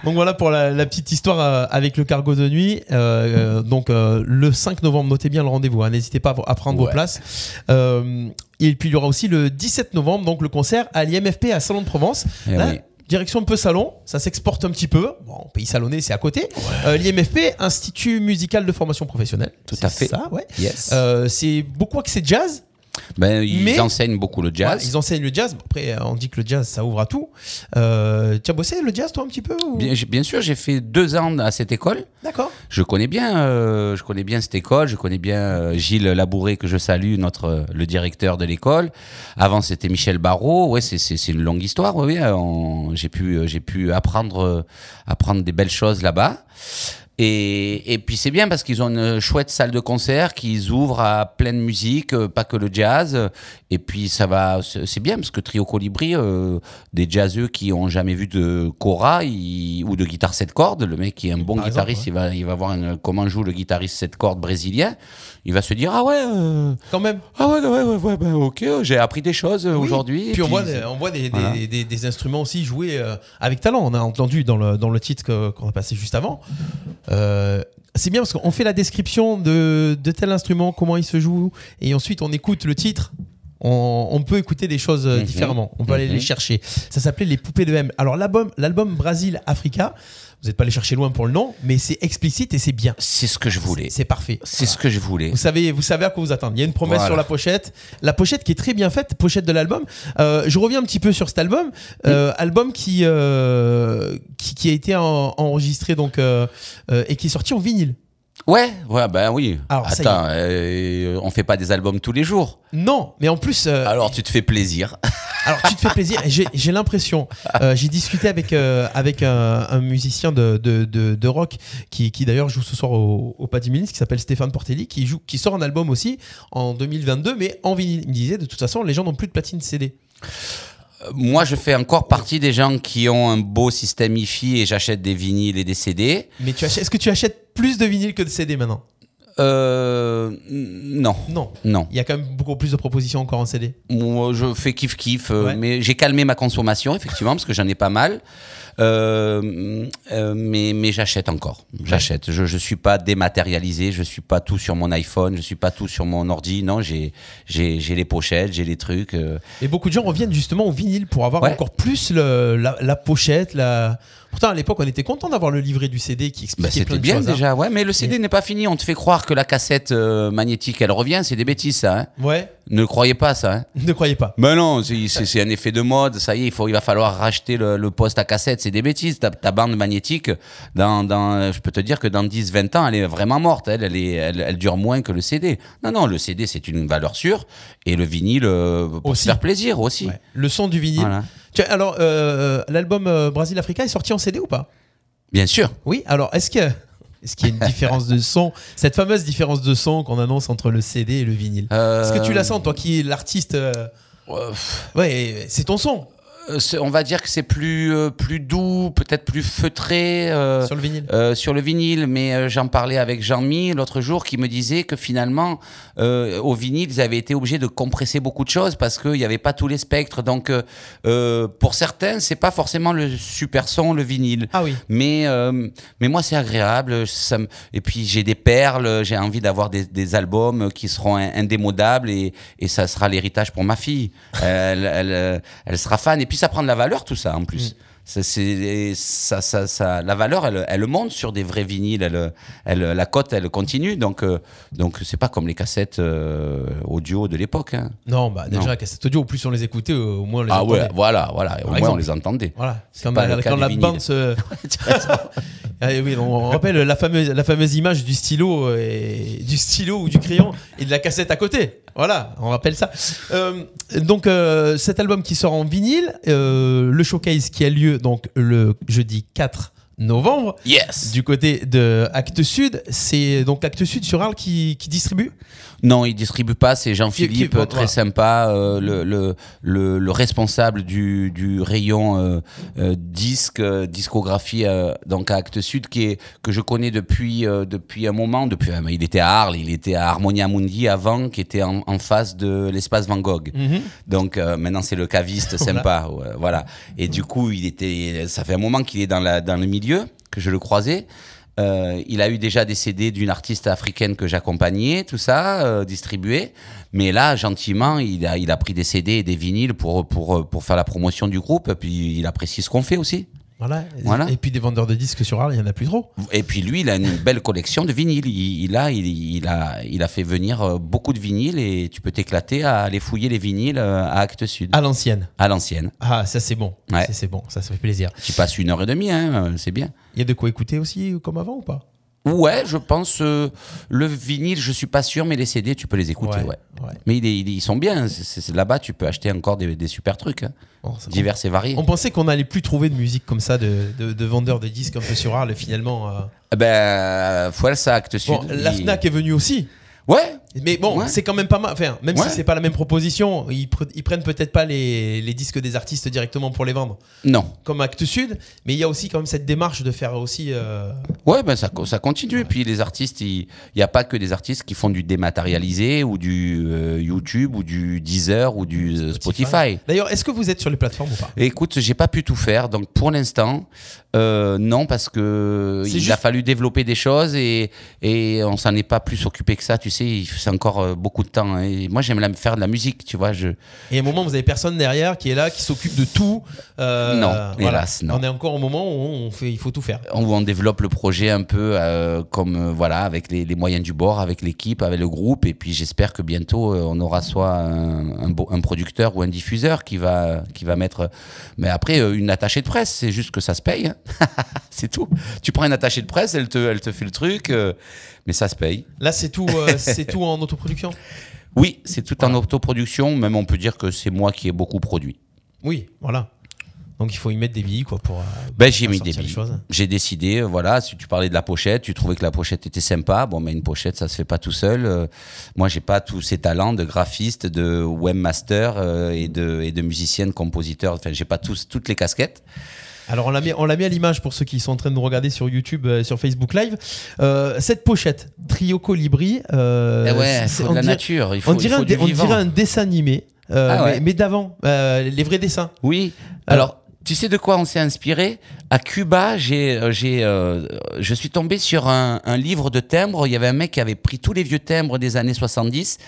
Donc voilà pour la, la petite histoire euh, avec le cargo de nuit. Euh, euh, donc euh, le 5 novembre, notez bien le rendez-vous. hein. N'hésitez pas à prendre vos places. Euh, et puis il y aura aussi le 17 novembre, donc le concert à l'IMFP à Salon de Provence. Eh Là, oui. Direction un peu salon, ça s'exporte un petit peu. Bon, pays salonné, c'est à côté. Euh, L'IMFP, Institut musical de formation professionnelle. Tout à fait. Ça, ouais. Yes. Euh, c'est beaucoup axé jazz. Ben, ils Mais- enseignent beaucoup le jazz. Ouais, ils enseignent le jazz. Après, euh, on dit que le jazz, ça ouvre à tout. Euh, tu as bossé le jazz, toi, un petit peu ou- Bien, sûr, j'ai fait deux ans à cette école. D'accord. Je connais bien, euh, je connais bien cette école. Je connais bien euh, Gilles Labouré que je salue, notre le directeur de l'école. Avant, c'était Michel Barrault. Ouais, c'est c'est c'est une longue histoire. Oui, on- j'ai pu j'ai pu apprendre apprendre des belles choses là-bas. Et, et puis c'est bien parce qu'ils ont une chouette salle de concert qu'ils ouvrent à pleine musique, euh, pas que le jazz. Et puis ça va, c'est bien parce que Trio Colibri, euh, des jazzeux qui ont jamais vu de cora il- ou de guitare 7 cordes, le mec qui est un bon Par exemple, guitariste, il va il va voir comment joue le guitariste 7 cordes brésilien, il va se dire ah ouais euh, Quand même. ah ouais ouais ouais, ouais ben, ok j'ai appris des choses Oui. aujourd'hui. Et Puis on voit, des, on voit des, des- Voilà. des- des instruments aussi joués euh, avec talent. On a entendu dans le, dans le titre qu'on a passé juste avant. Euh, c'est bien parce qu'on fait la description de, de tel instrument, comment il se joue, et ensuite on écoute le titre. On, on peut écouter des choses euh, Mhm. différemment. On peut aller Mhm. les chercher. Ça s'appelait Les Poupées de M. Alors l'album, l'album Brasil Africa, vous n'êtes pas allé chercher loin pour le nom, mais c'est explicite et c'est bien. C'est ce que je voulais. C'est parfait. C'est ce que je voulais. Vous savez, vous savez à quoi vous attendre. Il y a une promesse Voilà. sur la pochette. La pochette qui est très bien faite, pochette de l'album. Euh, je reviens un petit peu sur cet album. Euh, album qui, euh, qui, qui a été en- enregistré donc, euh, euh, et qui est sorti en vinyle. Ouais, ouais, ben oui. Alors. Attends, euh, on fait pas des albums tous les jours. Non, mais en plus, euh, Alors tu te fais plaisir. [laughs] alors tu te fais plaisir. J'ai l'impression, euh, j'ai discuté avec, avec un, un musicien de, de, de, de rock qui, qui d'ailleurs joue ce soir au, au Paddy qui s'appelle Stéphane Portelli, qui, joue, qui sort un album aussi en 2022, mais en vinyle. Il me disait, de toute façon, les gens n'ont plus de platine CD. Moi, je fais encore partie des gens qui ont un beau système hi-fi et j'achète des vinyles et des CD. Mais tu achètes, est-ce que tu achètes plus de vinyle que de CD maintenant Euh, non, Non. non. Il y a quand même beaucoup plus de propositions encore en CD. Moi, je fais kiff kiff, euh, Ouais. mais j'ai calmé ma consommation effectivement parce que j'en ai pas mal. Euh, euh, mais mais j'achète encore. J'achète. Je je suis pas dématérialisé. Je suis pas tout sur mon iPhone. Je suis pas tout sur mon ordi. Non, j'ai les pochettes, j'ai les trucs. euh. Et beaucoup de gens reviennent justement au vinyle pour avoir Ouais. encore plus le- la, la pochette. La... Pourtant, à l'époque, on était content d'avoir le livret du CD qui Bah, expliquait plein c'était bien choses. hein. déjà. Ouais, mais le CD n'est pas fini. On te fait croire que la cassette euh, magnétique elle revient. C'est des bêtises ça. Hein. Ouais, Ne croyez pas ça. Hein. [laughs] ne croyez pas. Ben non, c'est- un effet de mode, ça y est, il, faut, il va falloir racheter le, le poste à cassette, c'est des bêtises. Ta, ta bande magnétique, dans, dans, je peux te dire que dans 10-20 ans, elle est vraiment morte, elle, elle, est, elle, elle dure moins que le CD. Non, non, le CD, c'est une valeur sûre, et le vinyle, euh, pour Aussi. se faire plaisir aussi. Ouais. Le son du vinyle. Voilà. Tiens, alors, euh, l'album euh, Brasil Africa est sorti en CD ou pas? Bien sûr. Oui, alors est-ce que. Est-ce qu'il y a une différence de son? Cette fameuse différence de son qu'on annonce entre le CD et le vinyle. Est-ce que tu la sens, toi qui es l'artiste Ouais, c'est ton son On va dire que c'est plus, euh, plus doux, peut-être plus feutré. euh, sur le vinyle. Euh, sur le vinyle, mais euh, j'en parlais avec Jean-Mi l'autre jour qui me disait que finalement, euh, au vinyle, ils avaient été obligés de compresser beaucoup de choses parce qu'il n'y avait pas tous les spectres. Donc, euh, euh, pour certains, c'est pas forcément le super son, le vinyle. Ah oui. Mais, euh, mais moi, c'est agréable. Ça me- Et puis, j'ai des perles. J'ai envie d'avoir des, des albums qui seront in- indémodables et, et ça sera l'héritage pour ma fille. Elle, elle, euh, elle sera fan. Et puis, ça prend de la valeur, tout ça, en plus. Ça, ça, ça, ça, la valeur, elle, elle monte sur des vrais vinyles. Elle, elle, la cote, elle continue. Donc, euh, donc c'est pas comme les cassettes euh, audio de l'époque. hein. Non, bah déjà, Non. la cassette audio, au plus on les écoutait, au moins on les Ah ouais, voilà, voilà. Au moins, exemple. on les entendait. Voilà, c'est comme pas la- quand la bande se. [laughs] [laughs] Ah, oui, on, rappelle la fameuse, la fameuse image du stylo, et, du stylo ou du crayon et de la cassette à côté. Voilà, on rappelle ça. Euh, donc, euh, cet album qui sort en vinyle, euh, le showcase qui a lieu donc le jeudi 4 novembre. Yes! Du côté de Actes Sud, c'est donc Actes Sud sur Arles qui, qui distribue? Non, il distribue pas. C'est Jean-Philippe, très voilà. sympa, euh, le, le, le, le responsable du, du rayon euh, euh, disque, discographie, donc à Actes Sud, qui est, que je connais depuis, depuis un moment. Depuis, il était à Arles, il était à Harmonia Mundi avant, qui était en, en face de l'espace Van Gogh. Donc euh, maintenant c'est le caviste [laughs] sympa, ouais, voilà. Et du coup il était, ça fait un moment qu'il est dans la dans le milieu que je le croisais. Euh, il a eu déjà des CD d'une artiste africaine que j'accompagnais, tout ça, euh, distribué. Mais là, gentiment, il a, pris des CD et des vinyles pour, pour, pour faire la promotion du groupe. Puis il apprécie ce qu'on fait aussi. Voilà. Voilà. Et puis des vendeurs de disques sur Arles, il y en a plus trop. Et puis lui, il a une belle collection de vinyles. Il, il a, il, il a, il a fait venir euh, beaucoup de vinyles et tu peux t'éclater à aller fouiller les vinyles euh, à Actes Sud, À l'ancienne. à l'ancienne. Ah, ça c'est bon. Ouais. Ça, C'est bon, ça, ça fait plaisir. Tu passes une heure et demie, hein, euh, c'est bien. Il y a de quoi écouter aussi comme avant ou pas? Ouais, je pense euh, le vinyle, je suis pas sûr, mais les CD, tu peux les écouter, ouais. ouais. Mais il est- il est- ils sont bien. Là-bas, tu peux acheter encore des, des super trucs, hein, divers et variés. On pensait qu'on allait plus trouver de musique comme ça, de, de, de vendeurs de disques un peu sur Arles, finalement. euh, Eh Ben, Fuerza Actes Sud. Bon, la il- Fnac est venue aussi. Ouais, Mais bon, Ouais. c'est quand même pas mal. Enfin, même Ouais. si c'est pas la même proposition, ils, pre- ils prennent peut-être pas les, les disques des artistes directement pour les vendre, non. comme Actes Sud. Mais il y a aussi quand même cette démarche de faire aussi. euh, Ouais, ben ça, co- ça continue. Et puis les artistes, il n'y a pas que des artistes qui font du dématérialisé ou du euh, YouTube ou du Deezer ou du euh, Spotify. D'ailleurs, est-ce que vous êtes sur les plateformes ou pas? Écoute, j'ai pas pu tout faire, donc pour l'instant, euh, non, parce que il juste- a fallu développer des choses et, et on s'en est pas plus occupé que ça, tu sais. c'est encore euh, beaucoup de temps. hein. Et moi, j'aime faire de la musique, tu vois. Je... Et à un moment, vous avez personne derrière qui est là, qui s'occupe de tout. Euh, Non, hélas, non. On est encore au moment où on fait, il faut tout faire. où on développe le projet un peu comme voilà avec les, les moyens du bord, avec l'équipe, avec le groupe, et puis j'espère que bientôt on aura soit un, un, beau- un producteur ou un diffuseur qui va qui va mettre. Mais après une attachée de presse, c'est juste que ça se paye, hein. [laughs] c'est tout. Tu prends une attachée de presse, elle te elle te fait le truc, euh, mais ça se paye. Là, c'est tout, euh, [laughs] c'est tout en autoproduction? Oui, c'est tout en autoproduction, même on peut dire que c'est moi qui ai beaucoup produit. Oui, voilà. Donc il faut y mettre des billes quoi pour. euh, Ben, j'ai mis des billes. J'ai décidé, voilà, si tu parlais de la pochette, tu trouvais que la pochette était sympa. Bon, mais une pochette, ça se fait pas tout seul. Euh, moi, j'ai pas tous ces talents de graphiste, de webmaster euh, et de et de musicienne, compositeur. Enfin, j'ai pas tous toutes les casquettes. Alors on l'a mis, on l'a mis à l'image pour ceux qui sont en train de nous regarder sur YouTube, euh, sur Facebook Live. Euh, cette pochette, Trio Colibri. euh, Eh ouais, il c'est- faut de la dirait- nature. Il faut, on il dirait, faut un, du dé- on vivant. dirait un dessin animé, euh, Ah ouais. mais, mais d'avant, euh, les vrais dessins. Oui. Alors, tu sais de quoi on s'est inspiré? À Cuba, j'ai, euh, j'ai, euh, je suis tombé sur un, un livre de timbres. Il y avait un mec qui avait pris tous les vieux timbres des années 70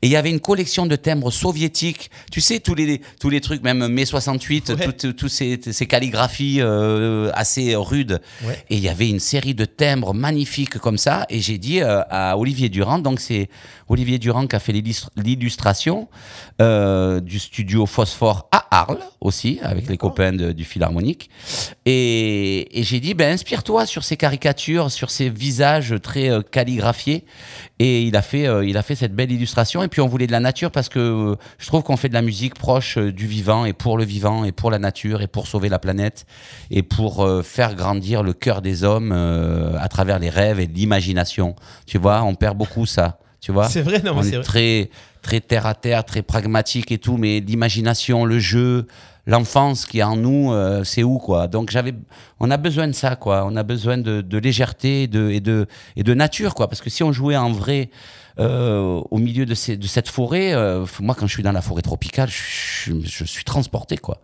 et il y avait une collection de timbres soviétiques. Tu sais, tous les, tous les trucs, même mai 68, Ouais. toutes ces, ces calligraphies euh, assez rudes. Ouais. Et il y avait une série de timbres magnifiques comme ça. Et j'ai dit euh, à Olivier Durand, donc c'est Olivier Durand qui a fait l'illustration du studio Phosphore à Arles aussi, avec les copains de- du Philharmonique. Et, et j'ai dit, ben, inspire-toi sur ces caricatures, sur ces visages très euh, calligraphiés. Et il a, fait, euh, il a fait cette belle illustration. Et puis on voulait de la nature parce que euh, je trouve qu'on fait de la musique proche euh, du vivant et pour le vivant et pour la nature et pour sauver la planète et pour euh, faire grandir le cœur des hommes euh, à travers les rêves et l'imagination. Tu vois, on perd beaucoup ça. Tu vois? C'est vrai, non, on c'est est vrai. très très terre à terre, très pragmatique et tout, mais l'imagination, le jeu, l'enfance qui est en nous, euh, c'est où quoi. Donc j'avais, on a besoin de ça quoi. On a besoin de, légèreté et de, et de et de nature quoi. Parce que si on jouait en vrai euh, au milieu de, ces, de cette forêt, euh, moi quand je suis dans la forêt tropicale, je- je suis transporté quoi.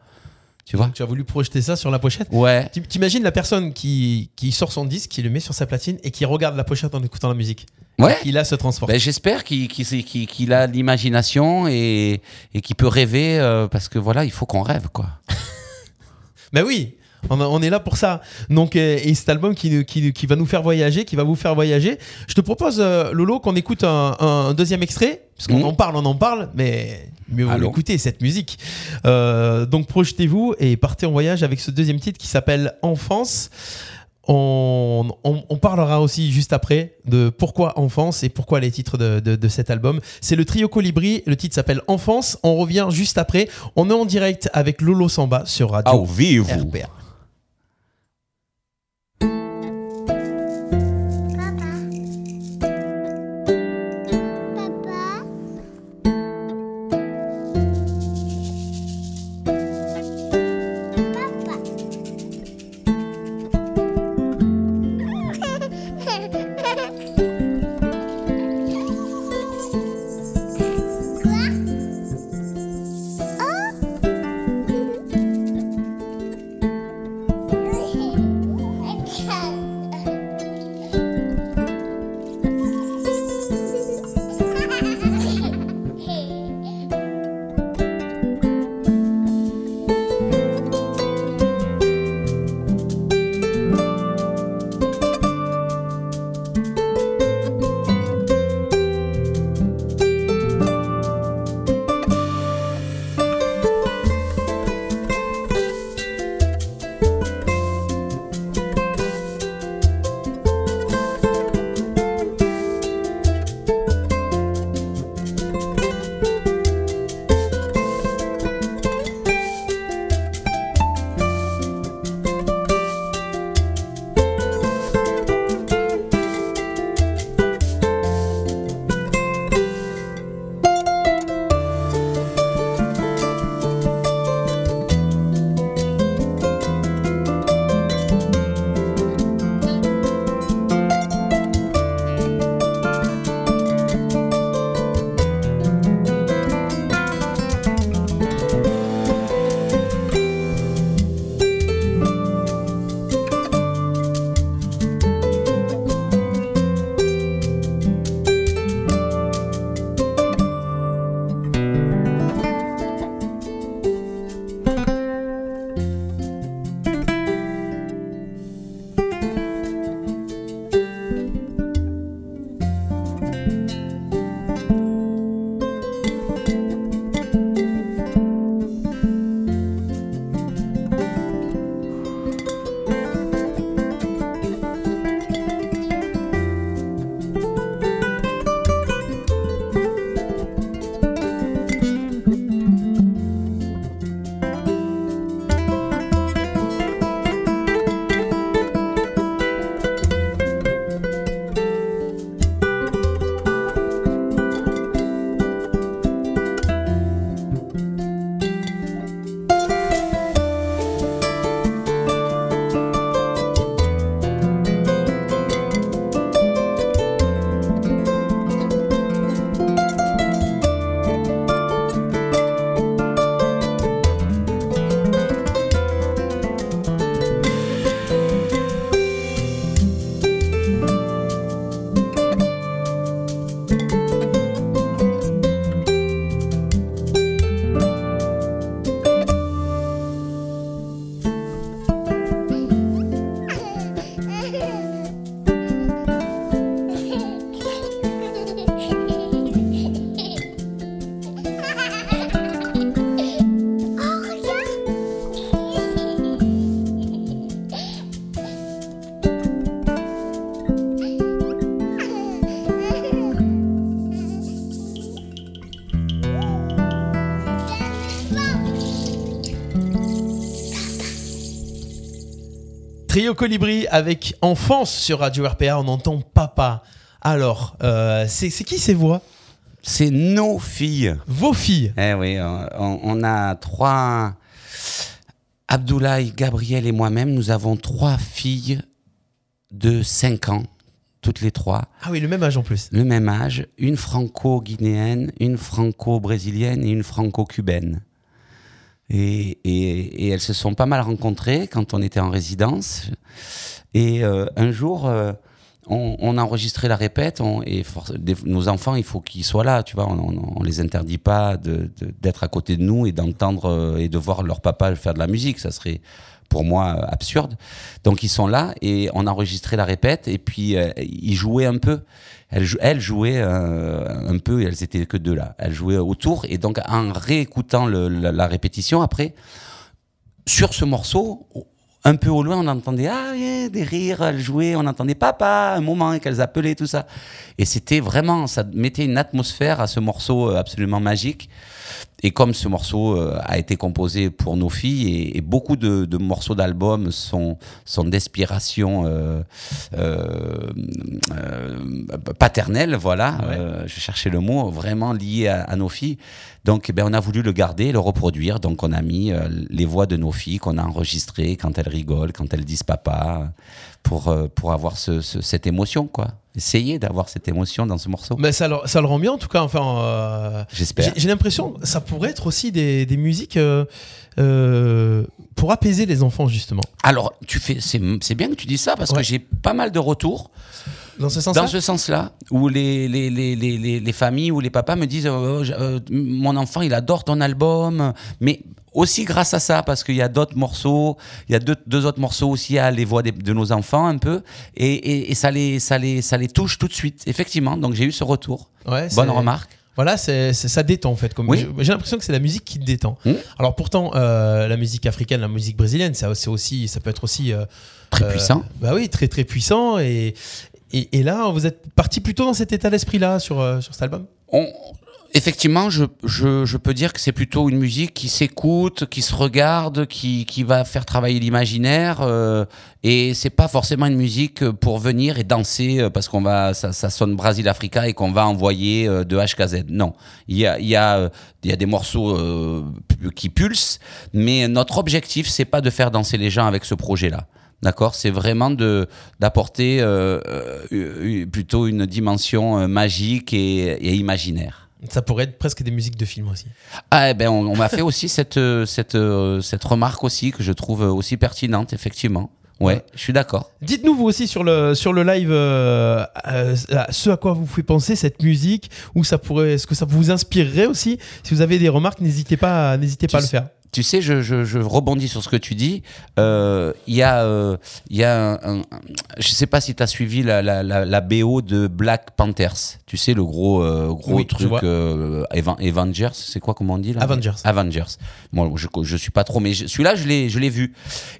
Tu vois Tu as voulu projeter ça sur la pochette. Ouais. T'imagines la personne qui, qui sort son disque, qui le met sur sa platine et qui regarde la pochette en écoutant la musique. Ouais. Qui là se transporte. Ben, J'espère qu'il qu'il- qu'il a l'imagination et, et qu'il peut rêver euh, parce que voilà, il faut qu'on rêve quoi. [laughs] Ben oui, on, est là pour ça. Donc, euh, et cet album qui, va nous faire voyager, qui va vous faire voyager. Je te propose, euh, Lolo, qu'on écoute un, un deuxième extrait. Parce qu'on Mhm. en parle, on en parle, mais mieux vaut l'écouter, cette musique. Euh, donc, projetez-vous et partez en voyage avec ce deuxième titre qui s'appelle Enfance. On, on- on parlera aussi juste après de pourquoi Enfance et pourquoi les titres de, de- de cet album. C'est le trio Colibri, le titre s'appelle Enfance. On revient juste après. On est en direct avec Lolo Samba sur Radio vive RPA. Colibri avec Enfance sur Radio RPA, on entend papa. Alors, euh, c'est qui ces voix? C'est nos filles. Vos filles Eh oui, on, on a trois. Abdoulaye, Gabriel et moi-même, nous avons trois filles de 5 ans, toutes les trois. Ah oui, le même âge en plus. le même âge, une franco-guinéenne, une franco-brésilienne et une franco-cubaine. Et, elles se sont pas mal rencontrées quand on était en résidence. Et euh, un jour, euh, on, a enregistré la répète. et nos enfants, il faut qu'ils soient là, tu vois. On, on les interdit pas d'être à côté de nous et d'entendre euh, et de voir leur papa faire de la musique. Ça serait pour moi absurde. Donc ils sont là et on a enregistré la répète et puis ils jouaient un peu. Elles, elles jouaient euh, un peu et elles étaient que deux là. Elles jouaient autour et donc en réécoutant la, répétition après, sur ce morceau, un peu au loin, on entendait ah des rires, elles jouaient, on entendait papa un moment qu'elles appelaient tout ça. Et c'était vraiment, ça mettait une atmosphère à ce morceau euh, absolument magique. Et comme ce morceau euh, a été composé pour nos filles, et, et beaucoup de, de morceaux d'albums sont, sont d'inspiration euh, euh, euh, paternelle, voilà, Ouais. je cherchais le mot, vraiment lié à, à nos filles. Donc eh ben, on a voulu le garder, le reproduire, donc on a mis les voix de nos filles qu'on a enregistrées quand elles rigolent, quand elles disent papa, pour, euh, pour avoir ce- ce- cette émotion, quoi. Essayer d'avoir cette émotion dans ce morceau, Mais ça, le- ça le rend bien en tout cas. Enfin, euh, j'espère. j'ai l'impression que ça pourrait être aussi des, des musiques euh, euh, pour apaiser les enfants justement. Alors, tu fais, c'est, c'est bien que tu dis ça parce Ouais. que j'ai pas mal de retours Dans ce sens-là dans ce sens-là, où les, les, les, les, les, les familles ou les papas me disent Mon enfant, il adore ton album. Mais aussi grâce à ça, parce qu'il y a d'autres morceaux, il y a deux, deux autres morceaux aussi à les voix de nos enfants un peu, et, et, et ça, les, ça, les, ça les touche tout de suite, effectivement. Donc j'ai eu ce retour. Ouais, Bonne remarque. Voilà, c'est ça détend en fait. Comme Oui. j'ai- l'impression que c'est la musique qui te détend. Mmh. Alors pourtant, euh, la musique africaine, la musique brésilienne, ça, c'est aussi, ça peut être aussi euh, Très euh, puissant. Bah oui, très très puissant. Et, et, et là, vous êtes parti plutôt dans cet état d'esprit-là sur, euh, sur cet album? On- effectivement, je, je, je peux dire que c'est plutôt une musique qui s'écoute, qui se regarde, qui, qui va faire travailler l'imaginaire. euh, et c'est pas forcément une musique pour venir et danser euh, parce qu'on va, ça, ça sonne Brasil Africa et qu'on va envoyer euh, de H Z. Non, il y a, il y a, euh, y a des morceaux euh, qui pulsent, mais notre objectif c'est pas de faire danser les gens avec ce projet-là. D'accord, c'est vraiment de d'apporter euh, plutôt une dimension magique et, et imaginaire. Ça pourrait être presque des musiques de films aussi. Ah eh ben on, on m'a fait aussi cette euh, cette euh, cette remarque aussi que je trouve aussi pertinente effectivement. Ouais, je suis d'accord. Dites-nous vous aussi sur le, sur le live euh, euh, ce à quoi vous fait penser cette musique, ou ça pourrait, est-ce que ça vous inspirerait aussi? Si vous avez des remarques, n'hésitez pas, n'hésitez pas à le faire. Tu sais, je, je, je rebondis sur ce que tu dis. Euh, Il y a, euh, y a un, un- je sais pas si tu as suivi la, la, la, la BO de Black Panthers. Tu sais, le gros, euh, gros Oui, truc euh, Aven- Avengers, c'est quoi, comment on dit là? Avengers. Avengers. Moi, je, je suis pas trop, mais celui-là, je l'ai, vu.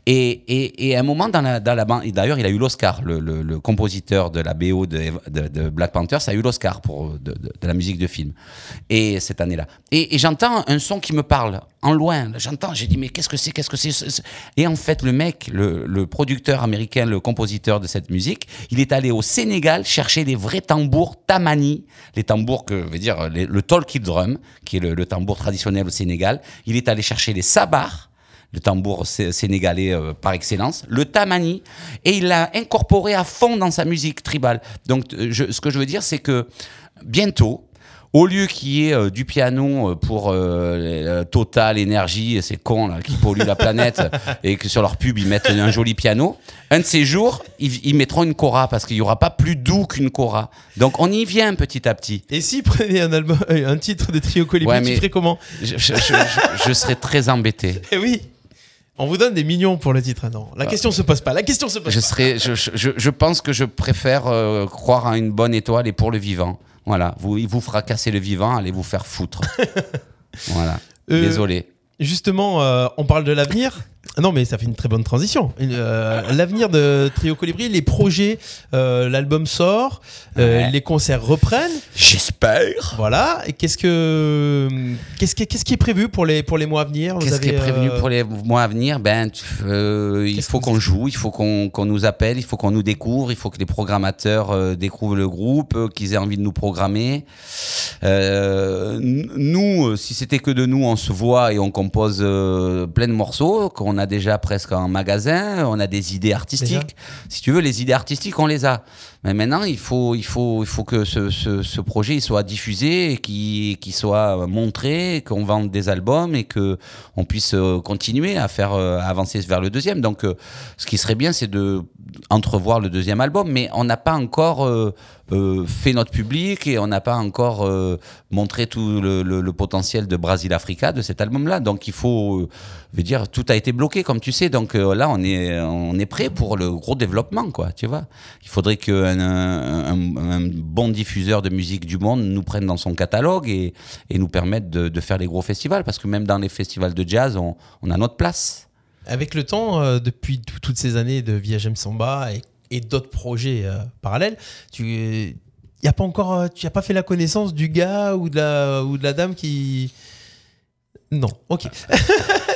Et, et, et à un moment dans la, dans la bande, et d'ailleurs, il a eu l'Oscar. Le, le, le compositeur de la BO de, de, de Black Panthers a eu l'Oscar pour de, de, de la musique de film. Et cette année-là. Et, et j'entends un son qui me parle en loin. J'entends, j'ai dit mais qu'est-ce que c'est, qu'est-ce que c'est ce- ce- Et en fait, le mec, le, producteur américain, le compositeur de cette musique, il est allé au Sénégal chercher les vrais tambours tamani, les tambours que veut dire les- le talkie drum, qui est le, tambour traditionnel au Sénégal. Il est allé chercher les sabars le tambour sé- sénégalais euh, par excellence, le tamani, et il l'a incorporé à fond dans sa musique tribale. Donc, je- ce que je veux dire, c'est que bientôt, au lieu qu'il y ait euh, du piano euh, pour euh, euh, Total, Énergie, ces cons là, qui polluent la planète, [laughs] et que sur leur pub ils mettent un joli piano, un de ces jours, ils, ils mettront une cora, parce qu'il n'y aura pas plus doux qu'une cora. Donc on y vient petit à petit. Et si prenez un album, euh, [laughs] un titre de Trio Colibri, Ouais, tu mais- ferais comment Je, je- je- je- je serais très embêté. [laughs] Eh oui, on vous donne des millions pour le titre. Ah Non, la question se pose pas. La question se pose Je, pas. serais, je, je- je- je pense que je préfère euh, croire à une bonne étoile et pour le vivant. Voilà, vous, il vous fera casser le vivant, allez vous faire foutre. [laughs] voilà, Euh, désolé. Justement, euh, on parle de l'avenir. Non, mais ça fait une très bonne transition. Euh, L'avenir de Trio Colibri, les projets, euh, l'album sort, euh, Ouais. les concerts reprennent. J'espère. Voilà. Et qu'est-ce que qu'est-ce qui, est prévu pour les pour les mois à venir? Qu'est-ce qui est euh, pour les mois à venir? Ben, il faut qu'on joue, il faut qu'on qu'on nous appelle, il faut qu'on nous découvre, il faut que les programmateurs découvrent le groupe, qu'ils aient envie de nous programmer. Nous, si c'était que de nous, on se voit et on compose plein de morceaux qu'on a déjà presque en magasin. On a des idées artistiques. Si tu veux, les idées artistiques, on les a. Mais maintenant, il faut, il faut, il faut que ce, ce, ce projet il soit diffusé qu'il qu'il soit montré, qu'on vende des albums et que on puisse euh, continuer à faire euh, avancer vers le deuxième. Donc, euh, ce qui serait bien, c'est de entrevoir le deuxième album, mais on n'a pas encore euh, fait notre public et on n'a pas encore euh, montré tout le, potentiel de Brasil Africa de cet album-là. Donc, il faut, euh, je veux dire, tout a été bloqué, comme tu sais. Donc là, on est, on est prêt pour le gros développement, quoi. Tu vois. Il faudrait qu'un un, un- un bon diffuseur de musique du monde nous prenne dans son catalogue et, nous permette de, faire les gros festivals, parce que même dans les festivals de jazz, on, a notre place. Avec le temps, depuis tout- toutes ces années de Via J'aime Samba et, et d'autres projets euh, parallèles, tu y a pas encore, euh, tu n'as pas fait la connaissance du gars ou de la, ou de la dame qui. Non, ok.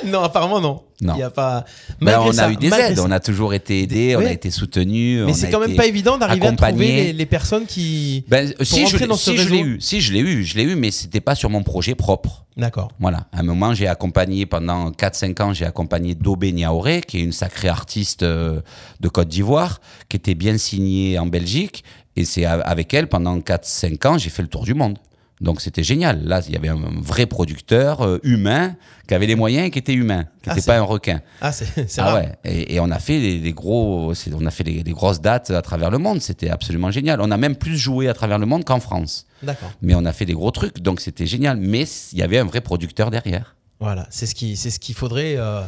[laughs] non, apparemment non. Non. Il y a pas. Ben, on ça- a eu des aides, ça- on a toujours été aidés, on a été soutenus. Mais c'est quand même pas évident d'arriver à trouver les, les personnes qui. Ben, si, je, dans ce si je l'ai eu, si je l'ai eu, je l'ai eu, mais c'était pas sur mon projet propre. D'accord. Voilà. À un moment, j'ai accompagné pendant 4-5 ans, j'ai accompagné Dobé Niaoré, qui est une sacrée artiste euh, de Côte d'Ivoire, qui était bien signée en Belgique. Et c'est avec elle, pendant 4-5 ans, j'ai fait le tour du monde. Donc c'était génial. Là, il y avait un vrai producteur euh, humain qui avait les moyens et qui était humain, qui Ah, n'était c'est- pas un requin. Ah, c'est [laughs] Ah ouais. Et, et on a fait les, les gros, on a fait les, les grosses dates à travers le monde. C'était absolument génial. On a même plus joué à travers le monde qu'en France. D'accord. Mais on a fait des gros trucs, donc c'était génial. Mais il y avait un vrai producteur derrière. Voilà, c'est ce qui, c'est ce qu'il faudrait. euh,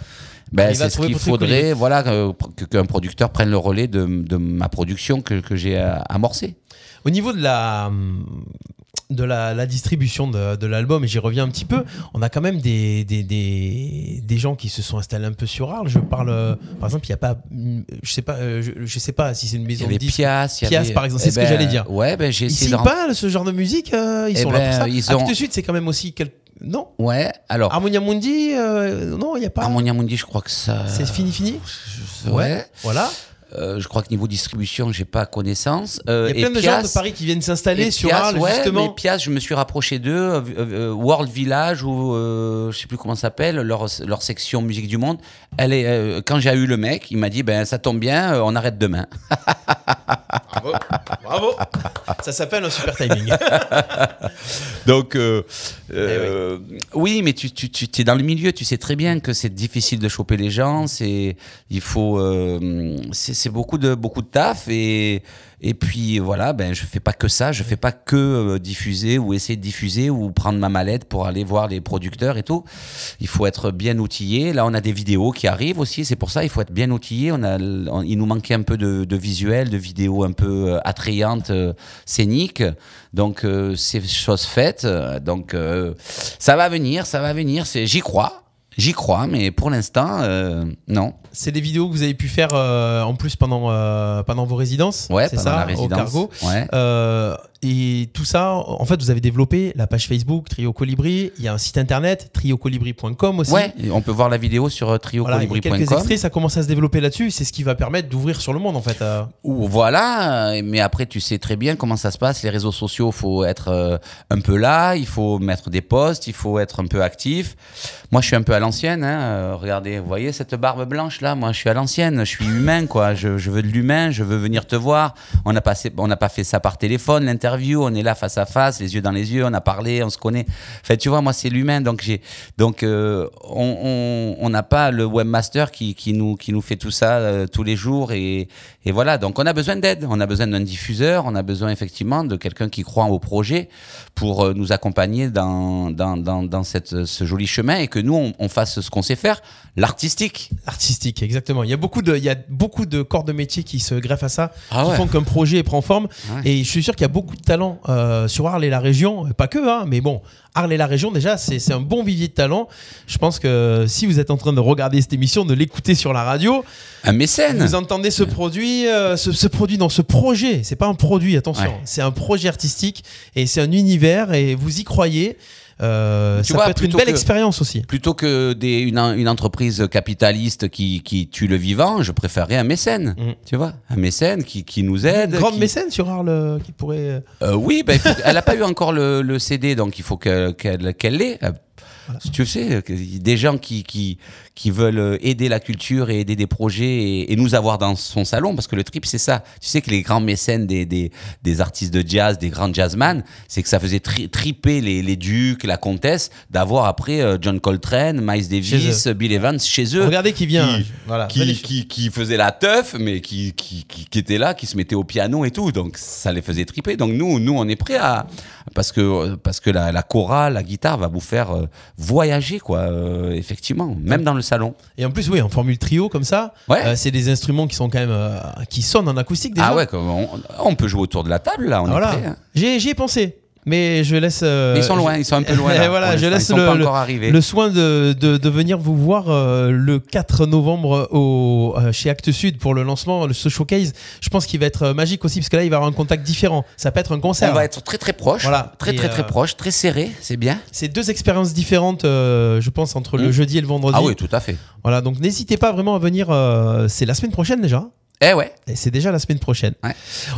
Ben, c'est ce qu'il faudrait, voilà, que- qu'un producteur prenne le relais de, de ma production que, que j'ai euh, amorcée. Au niveau de la, de la, la distribution de, de l'album, et j'y reviens un petit peu, on a quand même des, des, des, des gens qui se sont installés un peu sur Arles. Je parle, euh, par exemple, il n'y a pas, hum, je sais pas, euh, je, je sais pas si c'est une Il y maison de avait disques. Pias, Pias, avait- par exemple, c'est eh ce que ben, j'allais dire. Ouais, ben j'ai Ils essayé signent de. pas ce genre de musique, euh, ils Eh sont là ben, pour ça. ils ont- Sud, c'est quand même aussi quel... non? Ouais, alors. Harmonia Mundi, euh, non, il n'y a pas. Harmonia Mundi, je crois que ça. C'est fini, fini? Ouais. Voilà. Euh, je crois que niveau distribution, j'ai pas connaissance. Euh, Il y a et plein de gens de Paris qui viennent s'installer sur Pias, Arles, ouais, justement. mais Pias, je me suis rapproché d'eux, euh, euh, World Village ou euh, je sais plus comment ça s'appelle, leur, leur section musique du monde. Elle est, euh, quand j'ai eu le mec, il m'a dit ben ça tombe bien, euh, on arrête demain. [laughs] Bravo. Bravo. Ça s'appelle un super timing. [laughs] Donc euh, euh, oui, mais tu, tu, tu es dans le milieu, tu sais très bien que c'est difficile de choper les gens, c'est il faut euh, c'est c'est beaucoup de beaucoup de taf et et puis voilà, ben je fais pas que ça, je fais pas que euh, diffuser ou essayer de diffuser ou prendre ma mallette pour aller voir les producteurs et tout. Il faut être bien outillé. Là, on a des vidéos qui arrivent aussi, c'est pour ça il faut être bien outillé. On a il nous manquait un peu de, de visuel, de vidéos un peu euh, attrayantes, euh, scéniques. Donc euh, c'est chose faite. Donc ça va venir, ça va venir. C'est j'y crois. J'y crois, mais pour l'instant, non. C'est des vidéos que vous avez pu faire euh, en plus pendant, euh, pendant vos résidences. Ouais, c'est pendant ça, la au résidence. cargo. Ouais. Euh, et tout ça, en fait, vous avez développé la page Facebook Trio Colibri. Il y a un site internet triocolibri.com aussi. Ouais, on peut voir la vidéo sur euh, Voilà, il quelques triocolibri.com. extraits, ça commence à se développer là-dessus. C'est ce qui va permettre d'ouvrir sur le monde, en fait. voilà, mais après tu sais très bien comment ça se passe. Les réseaux sociaux, faut être un peu là, il faut mettre des posts, il faut être un peu actif. Moi, je suis un peu à l'ancienne. Hein. regardez, vous voyez cette barbe blanche? Là Moi, je suis à l'ancienne. Je suis humain, quoi. Je, veux de l'humain. Je veux venir te voir. On n'a pas, on pas fait ça par téléphone, l'interview. On est là face à face, les yeux dans les yeux. On a parlé, on se connaît. En fait, tu vois, moi, c'est l'humain. Donc, j'ai, donc, euh, on n'a pas le webmaster qui, qui nous, qui nous fait tout ça euh, tous les jours et, et voilà. Donc, on a besoin d'aide. On a besoin d'un diffuseur. On a besoin effectivement de quelqu'un qui croit au projet pour euh, nous accompagner dans, dans, dans, dans cette, ce joli chemin et que nous, on, on fasse fasse ce qu'on sait faire, l'artistique. Artistique, exactement. Il y a beaucoup de, il y a beaucoup de corps de métier qui se greffent à ça, Ah qui ouais. font qu'un projet prend forme. Ouais. Et je suis sûr qu'il y a beaucoup de talents euh, sur Arles et la région, pas que, hein, mais bon, Arles et la région déjà, c'est un bon vivier de talents. Je pense que si vous êtes en train de regarder cette émission, de l'écouter sur la radio, Un mécène. vous entendez ce produit, euh, ce, ce produit dans ce projet. C'est pas un produit, attention, Ouais. c'est un projet artistique et c'est un univers et vous y croyez. Euh, Tu ça vois, peut être une belle que- expérience aussi. Plutôt que des, une, une entreprise capitaliste qui, qui tue le vivant, je préférerais un mécène. Mm. Tu vois, un mécène qui, qui nous aide. Une grande qui- mécène sur Arles euh, qui pourrait. Euh, oui, ben, faut- elle n'a pas eu encore le, le CD, donc il faut que- qu'elle qu'elle l'ait. Euh, Tu sais, des gens qui, qui, qui veulent aider la culture et aider des projets et, et nous avoir dans son salon, parce que le trip, c'est ça. Tu sais que les grands mécènes des, des, des artistes de jazz, des grands jazzman, c'est que ça faisait tri- triper les, les ducs, la comtesse, d'avoir après euh, John Coltrane, Miles Davis, Bill Evans chez eux. Regardez qui vient. Qui- voilà. qui, Belle- qui, qui faisait la teuf, mais qui, qui, était là, qui se mettait au piano et tout. Donc ça les faisait triper. Donc nous, nous on est prêts à. Parce que, parce que la, la chorale, la guitare va vous faire euh, voyager, quoi, euh, effectivement, même dans le salon. Et en plus, oui, en formule trio comme ça, Ouais. euh, c'est des instruments qui sont quand même euh, qui sonnent en acoustique déjà. Ah ouais, on, on peut jouer autour de la table, là, on voilà. hein. J'y j'y ai pensé, mais je laisse. euh, Mais ils sont je- loin, ils sont un peu loin. [laughs] là, voilà, je laisse le, pas le- le soin de, de, de venir vous voir euh, le 4 novembre au, euh, chez Actes Sud pour le lancement, le, ce showcase. Je pense qu'il va être euh, magique aussi parce que là, il va y avoir un contact différent. Ça peut être un concert. on va être très très proche, Voilà. très très très proche, très serré, c'est bien. C'est deux expériences différentes, je pense, entre le Mm. jeudi et le vendredi. Ah oui, tout à fait. Voilà, donc n'hésitez pas vraiment à venir. c'est la semaine prochaine déjà. Eh ouais, Et c'est déjà la semaine prochaine. Ouais.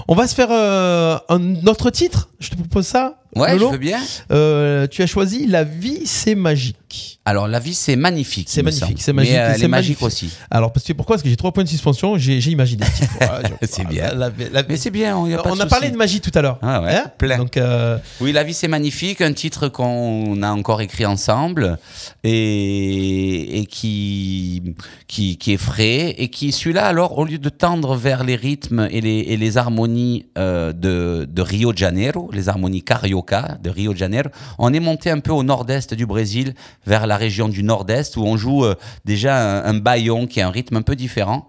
On va se faire euh, un autre titre? Je te propose ça? Ouais, Lolo je veux bien. Euh, tu as choisi La vie, c'est magique. Alors la vie, c'est magnifique. C'est magnifique, c'est magique, euh, c'est est magique aussi. Alors, parce que pourquoi? Parce que j'ai trois points de suspension. J'ai imaginé. [laughs] C'est bien. la- la- Mais c'est bien, on, y a on parlé de magie tout à l'heure. Hein Ah ouais, plein. Donc, euh, Oui, La vie c'est magnifique, un titre qu'on a encore écrit ensemble et, et qui, qui, qui est frais et qui, celui-là, alors, au lieu de tendre vers les rythmes et les, et les harmonies euh, de, de Rio de Janeiro, les harmonies de Rio de Janeiro, on est monté un peu au nord-est du Brésil, vers la région du nord-est, où on joue euh, déjà un, un baillon qui a un rythme un peu différent.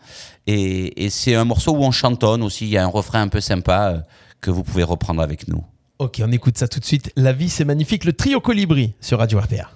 Et, et c'est un morceau où on chantonne aussi, il y a un refrain un peu sympa euh, que vous pouvez reprendre avec nous. ok, on écoute ça tout de suite. La vie, c'est magnifique. Le trio Colibri sur Radio RPA.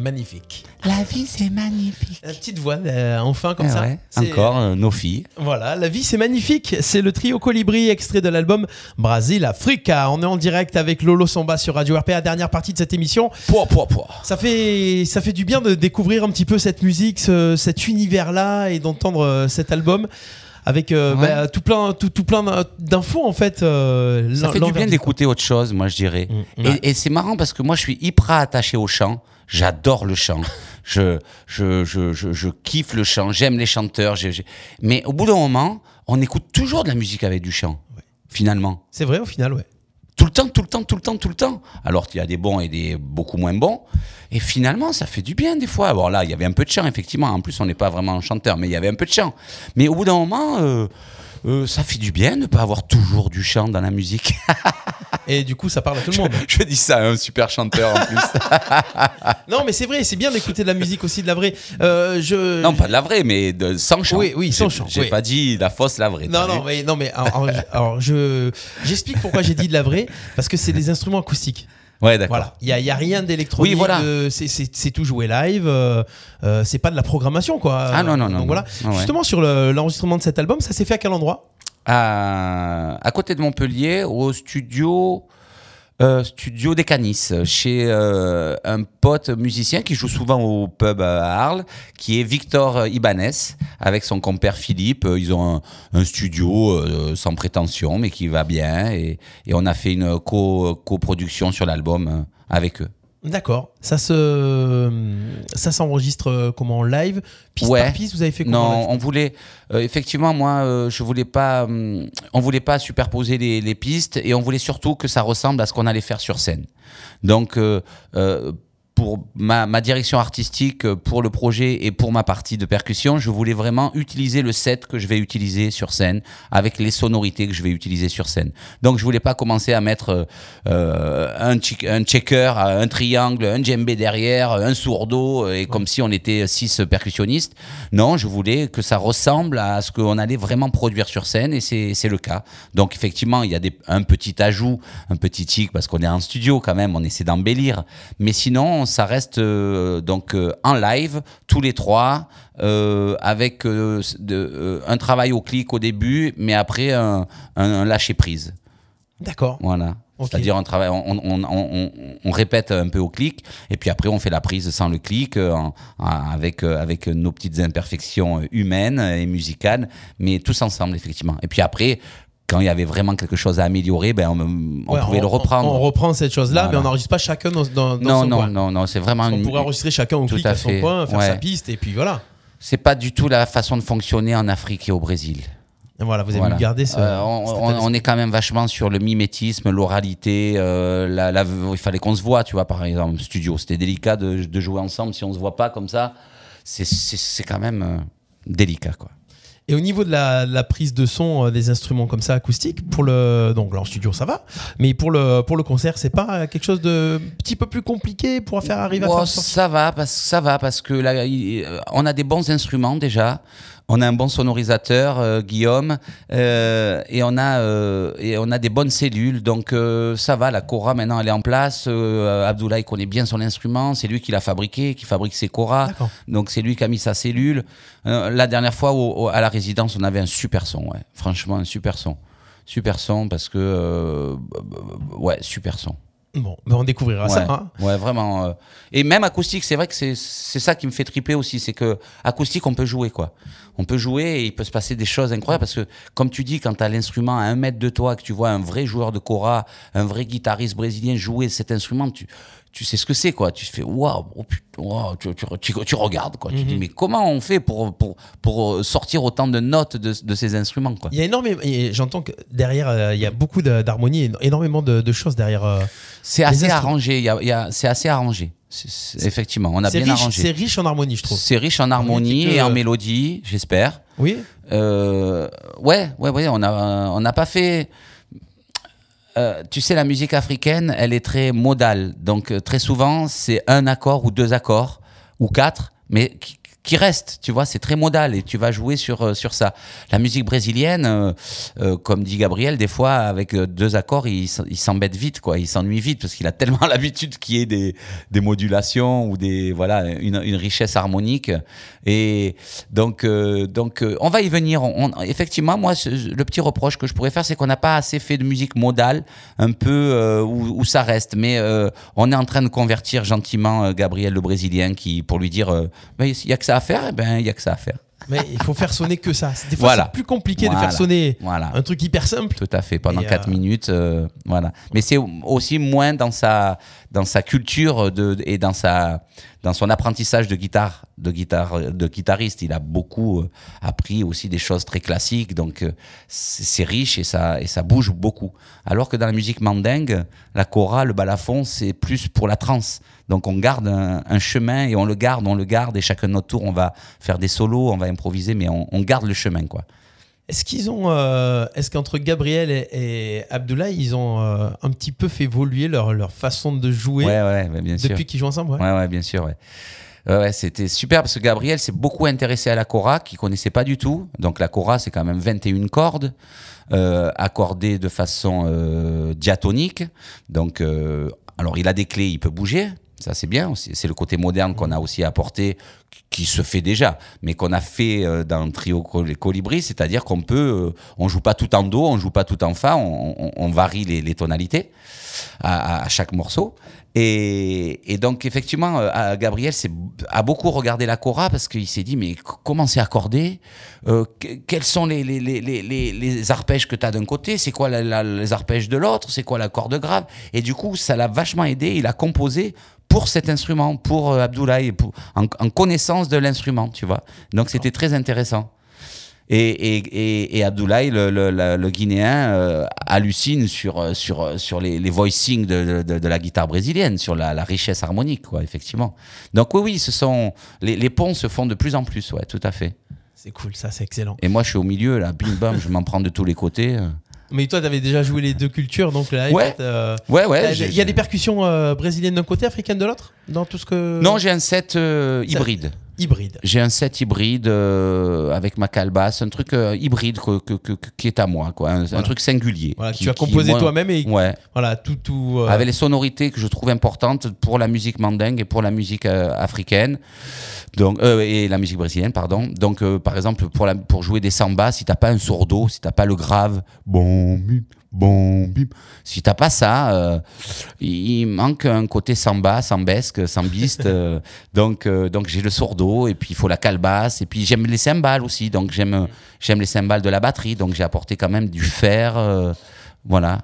Magnifique. La vie, c'est magnifique. La petite voix, euh, enfin, comme Ah ça. ouais, C'est- Encore euh, nos filles. Voilà, la vie c'est magnifique. C'est le trio Colibri, extrait de l'album Brasil Africa. On est en direct avec Lolo Samba sur Radio RPA, dernière partie de cette émission. Pouah, pouah, pouah. Ça fait, ça fait du bien de découvrir un petit peu cette musique, ce- cet univers-là et d'entendre euh, cet album avec euh, Ouais. bah, tout plein, tout, tout plein d'infos en fait. euh, Ça fait du bien d'écouter autre chose, moi je dirais. Mm, Et, et c'est marrant parce que moi je suis hyper attaché au chant. J'adore le chant. Je, je, je, je, je kiffe le chant. J'aime les chanteurs. j'ai- j'ai- Mais au bout d'un moment, on écoute toujours de la musique avec du chant. Finalement. C'est vrai au final, ouais. Tout le temps, tout le temps, tout le temps, tout le temps. Alors qu'il y a des bons et des beaucoup moins bons. Et finalement, ça fait du bien des fois. Alors là, il y avait un peu de chant, effectivement. En plus, on n'est pas vraiment un chanteur, mais il y avait un peu de chant. Mais au bout d'un moment, euh, euh, ça fait du bien de ne pas avoir toujours du chant dans la musique. [laughs] Et du coup, ça parle à tout le monde. Je dis ça à un super chanteur en plus. [laughs] non, mais c'est vrai, c'est bien d'écouter de la musique aussi, de la vraie. Euh, je... non, pas de la vraie, mais de, sans chant. Oui, oui, sans chant, J'ai oui. pas dit la fausse, la vraie. Non, non, mais, non, mais alors, alors, je j'explique pourquoi j'ai dit de la vraie, parce que c'est [laughs] des instruments acoustiques. Ouais, d'accord. Voilà, il y a, il y a rien d'électronique. Oui, voilà. de- c'est- tout joué live. euh, euh, c'est pas de la programmation, quoi. Ah, non, non, non, Donc non. voilà. Ouais. Justement sur le- l'enregistrement de cet album, ça s'est fait à quel endroit? À, à côté de Montpellier, au studio, euh, studio des Canis, chez euh, un pote musicien qui joue souvent au pub à Arles, qui est Victor Ibanez, avec son compère Philippe. Euh, Ils ont un, studio euh, sans prétention, mais qui va bien. Et, on a fait une co- coproduction sur l'album euh, avec eux. D'accord. Ça se, ça s'enregistre euh, comment en live, piste Ouais. par piste. Vous avez fait comment Non, on voulait euh, effectivement moi euh, je voulais pas hum, on voulait pas superposer les, les pistes et on voulait surtout que ça ressemble à ce qu'on allait faire sur scène. Donc euh, euh, pour ma, direction artistique euh, pour le projet et pour ma partie de percussion, je voulais vraiment utiliser le set que je vais utiliser sur scène avec les sonorités que je vais utiliser sur scène. Donc je voulais pas commencer à mettre euh, euh, un, checker, un triangle, un djembé derrière, un sourdo et comme si on était six percussionnistes. Non, je voulais que ça ressemble à ce qu'on allait vraiment produire sur scène et c'est le cas. Donc effectivement, il y a des, un petit ajout, un petit tic parce qu'on est en studio quand même, on essaie d'embellir. Mais sinon, ça reste euh, donc euh, en live tous les trois euh, avec euh, de- euh, un travail au clic au début, mais après un, un- un lâcher prise. D'accord. Voilà. C'est-à-dire on, travaille, on, on, on, on- on répète un peu au clic et puis après on fait la prise sans le clic euh, en- en- avec, euh, avec nos petites imperfections humaines et musicales, mais tous ensemble effectivement. Et puis après, quand il y avait vraiment quelque chose à améliorer, ben on, on Ouais, pouvait le reprendre. On, reprend cette chose-là, Voilà. mais on n'enregistre pas chacun dans, dans, non, son non, coin. non, non, c'est vraiment On une- pourrait enregistrer chacun au Tout clic à à son fait. coin, faire Ouais. sa piste, et puis voilà. C'est pas du tout la façon de fonctionner en Afrique et au Brésil. Et voilà, vous avez Voilà. garder ce. Euh, on, on- on est quand même vachement sur le mimétisme, l'oralité. euh, la, la- il fallait qu'on se voit, tu vois, par exemple, studio. C'était délicat de, de jouer ensemble si on se voit pas comme ça. C'est quand même euh, délicat, quoi. Et au niveau de la, prise de son euh, des instruments comme ça acoustiques, pour le donc là en studio ça va, mais pour le pour le concert c'est pas quelque chose de petit peu plus compliqué pour faire arriver à Oh, faire sortir- ça va parce ça va parce que là il- euh, on a des bons instruments déjà. On a un bon sonorisateur, euh, Guillaume, euh, et on a euh, et on a des bonnes cellules, donc euh, ça va. La Cora maintenant elle est en place. Euh, Abdoulaye connaît bien son instrument, c'est lui qui l'a fabriqué, qui fabrique ses Cora. Donc c'est lui qui a mis sa cellule. Euh, la dernière fois au- au- à la résidence, on avait un super son, ouais. Franchement un super son, super son parce que euh, ouais super son. Bon, ben on découvrira ça. Ouais, hein. ouais, vraiment. euh. Et même acoustique, c'est vrai que c'est c'est ça qui me fait triper aussi, c'est que acoustique, on peut jouer quoi. On peut jouer et il peut se passer des choses incroyables parce que, comme tu dis, quand tu as l'instrument à un mètre de toi, que tu vois un vrai joueur de cora, un vrai guitariste brésilien jouer cet instrument, tu, tu sais ce que c'est quoi. Tu fais waouh, oh, waouh, tu, tu, tu- tu regardes quoi. Tu dis mais comment on fait pour, pour, pour sortir autant de notes de, de ces instruments quoi? Il y a énormément. J'entends que derrière euh, il y a beaucoup d'harmonie, énormément de, de choses derrière. euh, C'est assez arrangé, c'est assez arrangé. Effectivement, on a bien riche, arrangé. c'est riche en harmonie, je trouve. C'est riche en harmonie que- et en mélodie, j'espère. Oui. Euh, ouais, ouais, ouais, on a, on n'a pas fait. Euh, tu sais, la musique africaine, elle est très modale. Donc, euh, très souvent, c'est un accord ou deux accords ou quatre, mais qui, qui restent. Tu vois, c'est très modal et tu vas jouer sur, euh, sur ça. La musique brésilienne, euh, euh, comme dit Gabriel, des fois, avec deux accords, il, s'embête vite, quoi. Il s'ennuie vite parce qu'il a [laughs] tellement l'habitude qu'il y ait des, des modulations ou des, voilà, une, une richesse harmonique. Et donc, donc on va y venir. Effectivement, moi, le petit reproche que je pourrais faire, c'est qu'on n'a pas assez fait de musique modale, un peu où, ça reste. Mais on est en train de convertir gentiment Gabriel le Brésilien, qui pour lui dire, il y a que ça à faire, et ben il y a que ça à faire. Mais il faut faire sonner que ça. Des fois, Voilà. c'est plus compliqué de faire sonner Voilà. un truc hyper simple. Tout à fait, pendant Et, 4 euh, minutes, euh, voilà. Mais c'est aussi moins dans sa, dans sa culture de, et dans, sa, dans son apprentissage de guitare, de guitariste. Il a beaucoup euh, appris aussi des choses très classiques, donc euh, c'est riche et ça, et ça bouge beaucoup. Alors que dans la musique mandingue, la cora, le balafon, c'est plus pour la trance. Donc on garde un, un chemin et on le garde, on le garde, et chacun de notre tour, on va faire des solos, on va improviser, mais on, on garde le chemin, quoi. Est-ce qu'ils ont, euh, est-ce qu'entre Gabriel et, et Abdoulaye, ils ont euh, un petit peu fait évoluer leur, leur façon de jouer Ouais, bien sûr. depuis qu'ils jouent ensemble ouais? Ouais, bien sûr, ouais, c'était super parce que Gabriel s'est beaucoup intéressé à la cora, qu'il connaissait pas du tout. Donc la cora, c'est quand même 21 cordes, euh, accordées de façon euh, diatonique. Donc, euh, alors il a des clés, il peut bouger. Ça, c'est bien. C'est le côté moderne qu'on a aussi apporté, qui- se fait déjà, mais qu'on a fait euh, dans le trio Col- Colibri, c'est-à-dire qu'on peut, euh, on joue pas tout en do, on joue pas tout en fa, on, varie les, tonalités à, chaque morceau. Et, donc, effectivement, euh, Gabriel a beaucoup regardé la cora parce qu'il s'est dit, mais comment c'est accordé Euh, que- Quels sont les, arpèges que tu as d'un côté C'est quoi la- les arpèges de l'autre C'est quoi la corde grave? Et du coup, ça l'a vachement aidé. Il a composé pour cet instrument, pour euh, Abdoulaye, pour, en, en connaissance de l'instrument, tu vois. Donc, c'était très intéressant. Et, et, et, et Abdoulaye, le, le, le- le Guinéen, euh, hallucine sur, euh, sur, sur les, les voicings de, de, de la guitare brésilienne, sur la, la richesse harmonique, quoi, effectivement. Donc oui, oui, ce sont, les, les ponts se font de plus en plus, ouais, tout à fait. C'est cool, ça, c'est excellent. Et moi, je suis au milieu, là, bim bam, je m'en prends de tous les côtés. Mais toi, t'avais déjà joué les deux cultures, donc là, Ouais. euh, Ouais, ouais. il y a des percussions euh, brésiliennes d'un côté, africaines de l'autre, dans tout ce que. Non, j'ai un set euh, hybride. Hybride. J'ai un set hybride euh, avec ma calebasse, un truc euh, hybride que, que- que- que- qui est à moi, quoi, un, truc singulier. Voilà, qui- tu as composé toi-même et Ouais. voilà tout tout. euh, avec les sonorités que je trouve importantes pour la musique mandingue et pour la musique africaine. Donc, et la musique brésilienne, pardon. Donc, par exemple, pour, la, pour jouer des sambas, si t'as pas un sourdo, si t'as pas le grave, bon, bon, bim, si t'as pas ça, euh, il manque un côté samba, sambesque, sambiste. [laughs] euh, donc, euh, donc j'ai le sourdo, et puis il faut la calebasse, et puis j'aime les cymbales aussi. Donc, j'aime, j'aime les cymbales de la batterie. Donc, j'ai apporté quand même du fer, euh, voilà.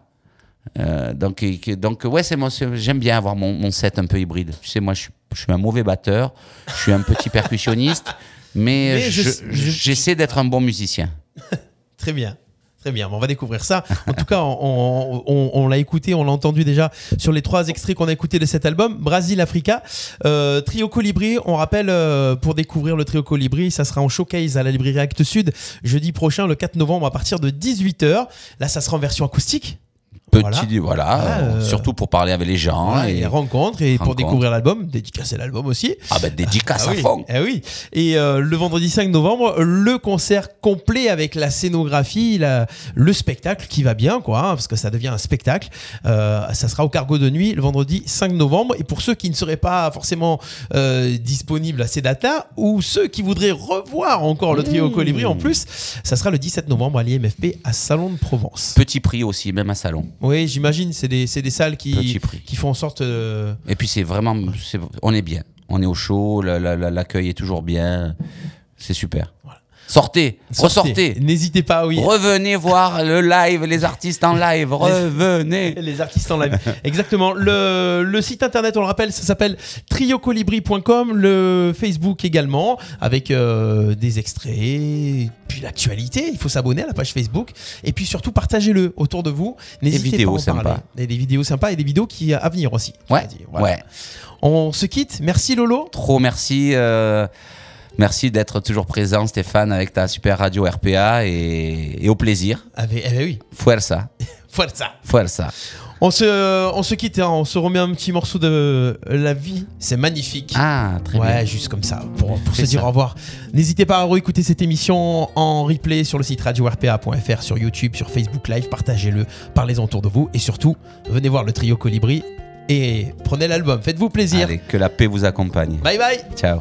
Euh, donc, donc ouais, c'est moi, j'aime bien avoir mon, mon set un peu hybride. Tu sais, moi, je suis, je suis un mauvais batteur, je suis un petit percussionniste, mais, [laughs] Mais je- je- je- j'essaie d'être un bon musicien. [laughs] Très bien. Très bien, on va découvrir ça. En tout cas, on, l'a écouté, on l'a entendu déjà sur les trois extraits qu'on a écoutés de cet album, Brasil Africa. Euh, trio Colibri, on rappelle, euh, pour découvrir le Trio Colibri, ça sera en showcase à la librairie Actes Sud jeudi prochain, le 4 novembre, à partir de 18h. Là, ça sera en version acoustique. Petit, voilà, Voilà, euh, euh, surtout pour parler avec les gens. Voilà, et... rencontres et pour découvrer l'album, dédicacer l'album aussi. Ah ben dédicace Ah à oui, fond. eh oui. Et euh, le vendredi 5 novembre, le concert complet avec la scénographie, la- le spectacle qui va bien, quoi, hein, parce que ça devient un spectacle. Euh, ça sera au cargo de nuit le vendredi 5 novembre. Et pour ceux qui ne seraient pas forcément disponibles à ces dates-là, ou ceux qui voudraient revoir encore le trio Mmh. Colibri en plus, ça sera le 17 novembre à l'IMFP à Salon de Provence. Petit prix aussi, même à salon. Oui, j'imagine, c'est des, c'est des salles qui, font en sorte. euh, Et puis c'est vraiment, c'est- on est bien. On est au chaud, la- la- la- l'accueil est toujours bien. C'est super. Sortez, ressortez. N'hésitez pas, oui. Revenez voir le live, les [laughs] artistes en live. Revenez. [laughs] Les artistes en live. Exactement. Le, le site internet, on le rappelle, ça s'appelle triocolibri.com. Le Facebook également, avec euh, des extraits, puis l'actualité. Il faut s'abonner à la page Facebook. Et puis surtout, partagez-le autour de vous. N'hésitez pas à en sympas. parler. Et des vidéos sympas et des vidéos qui à venir aussi. Ouais. Voilà. ouais. On se quitte. Merci Lolo. Trop merci. euh, merci d'être toujours présent, Stéphane, avec ta super radio RPA et, et au plaisir. Ah, eh ben oui. Fuerza. [laughs] Forza. Fuerza. On se, on se quitte. hein. On se remet un petit morceau de La vie. C'est magnifique. Ah, très ouais, bien. juste comme ça, pour, pour se dire au revoir. N'hésitez pas à réécouter cette émission en replay sur le site radio-rpa.fr, sur YouTube, sur Facebook Live. Partagez-le, parlez-en autour de vous. Et surtout, venez voir le trio Colibri et prenez l'album. Faites-vous plaisir. Allez, que la paix vous accompagne. Bye bye Ciao.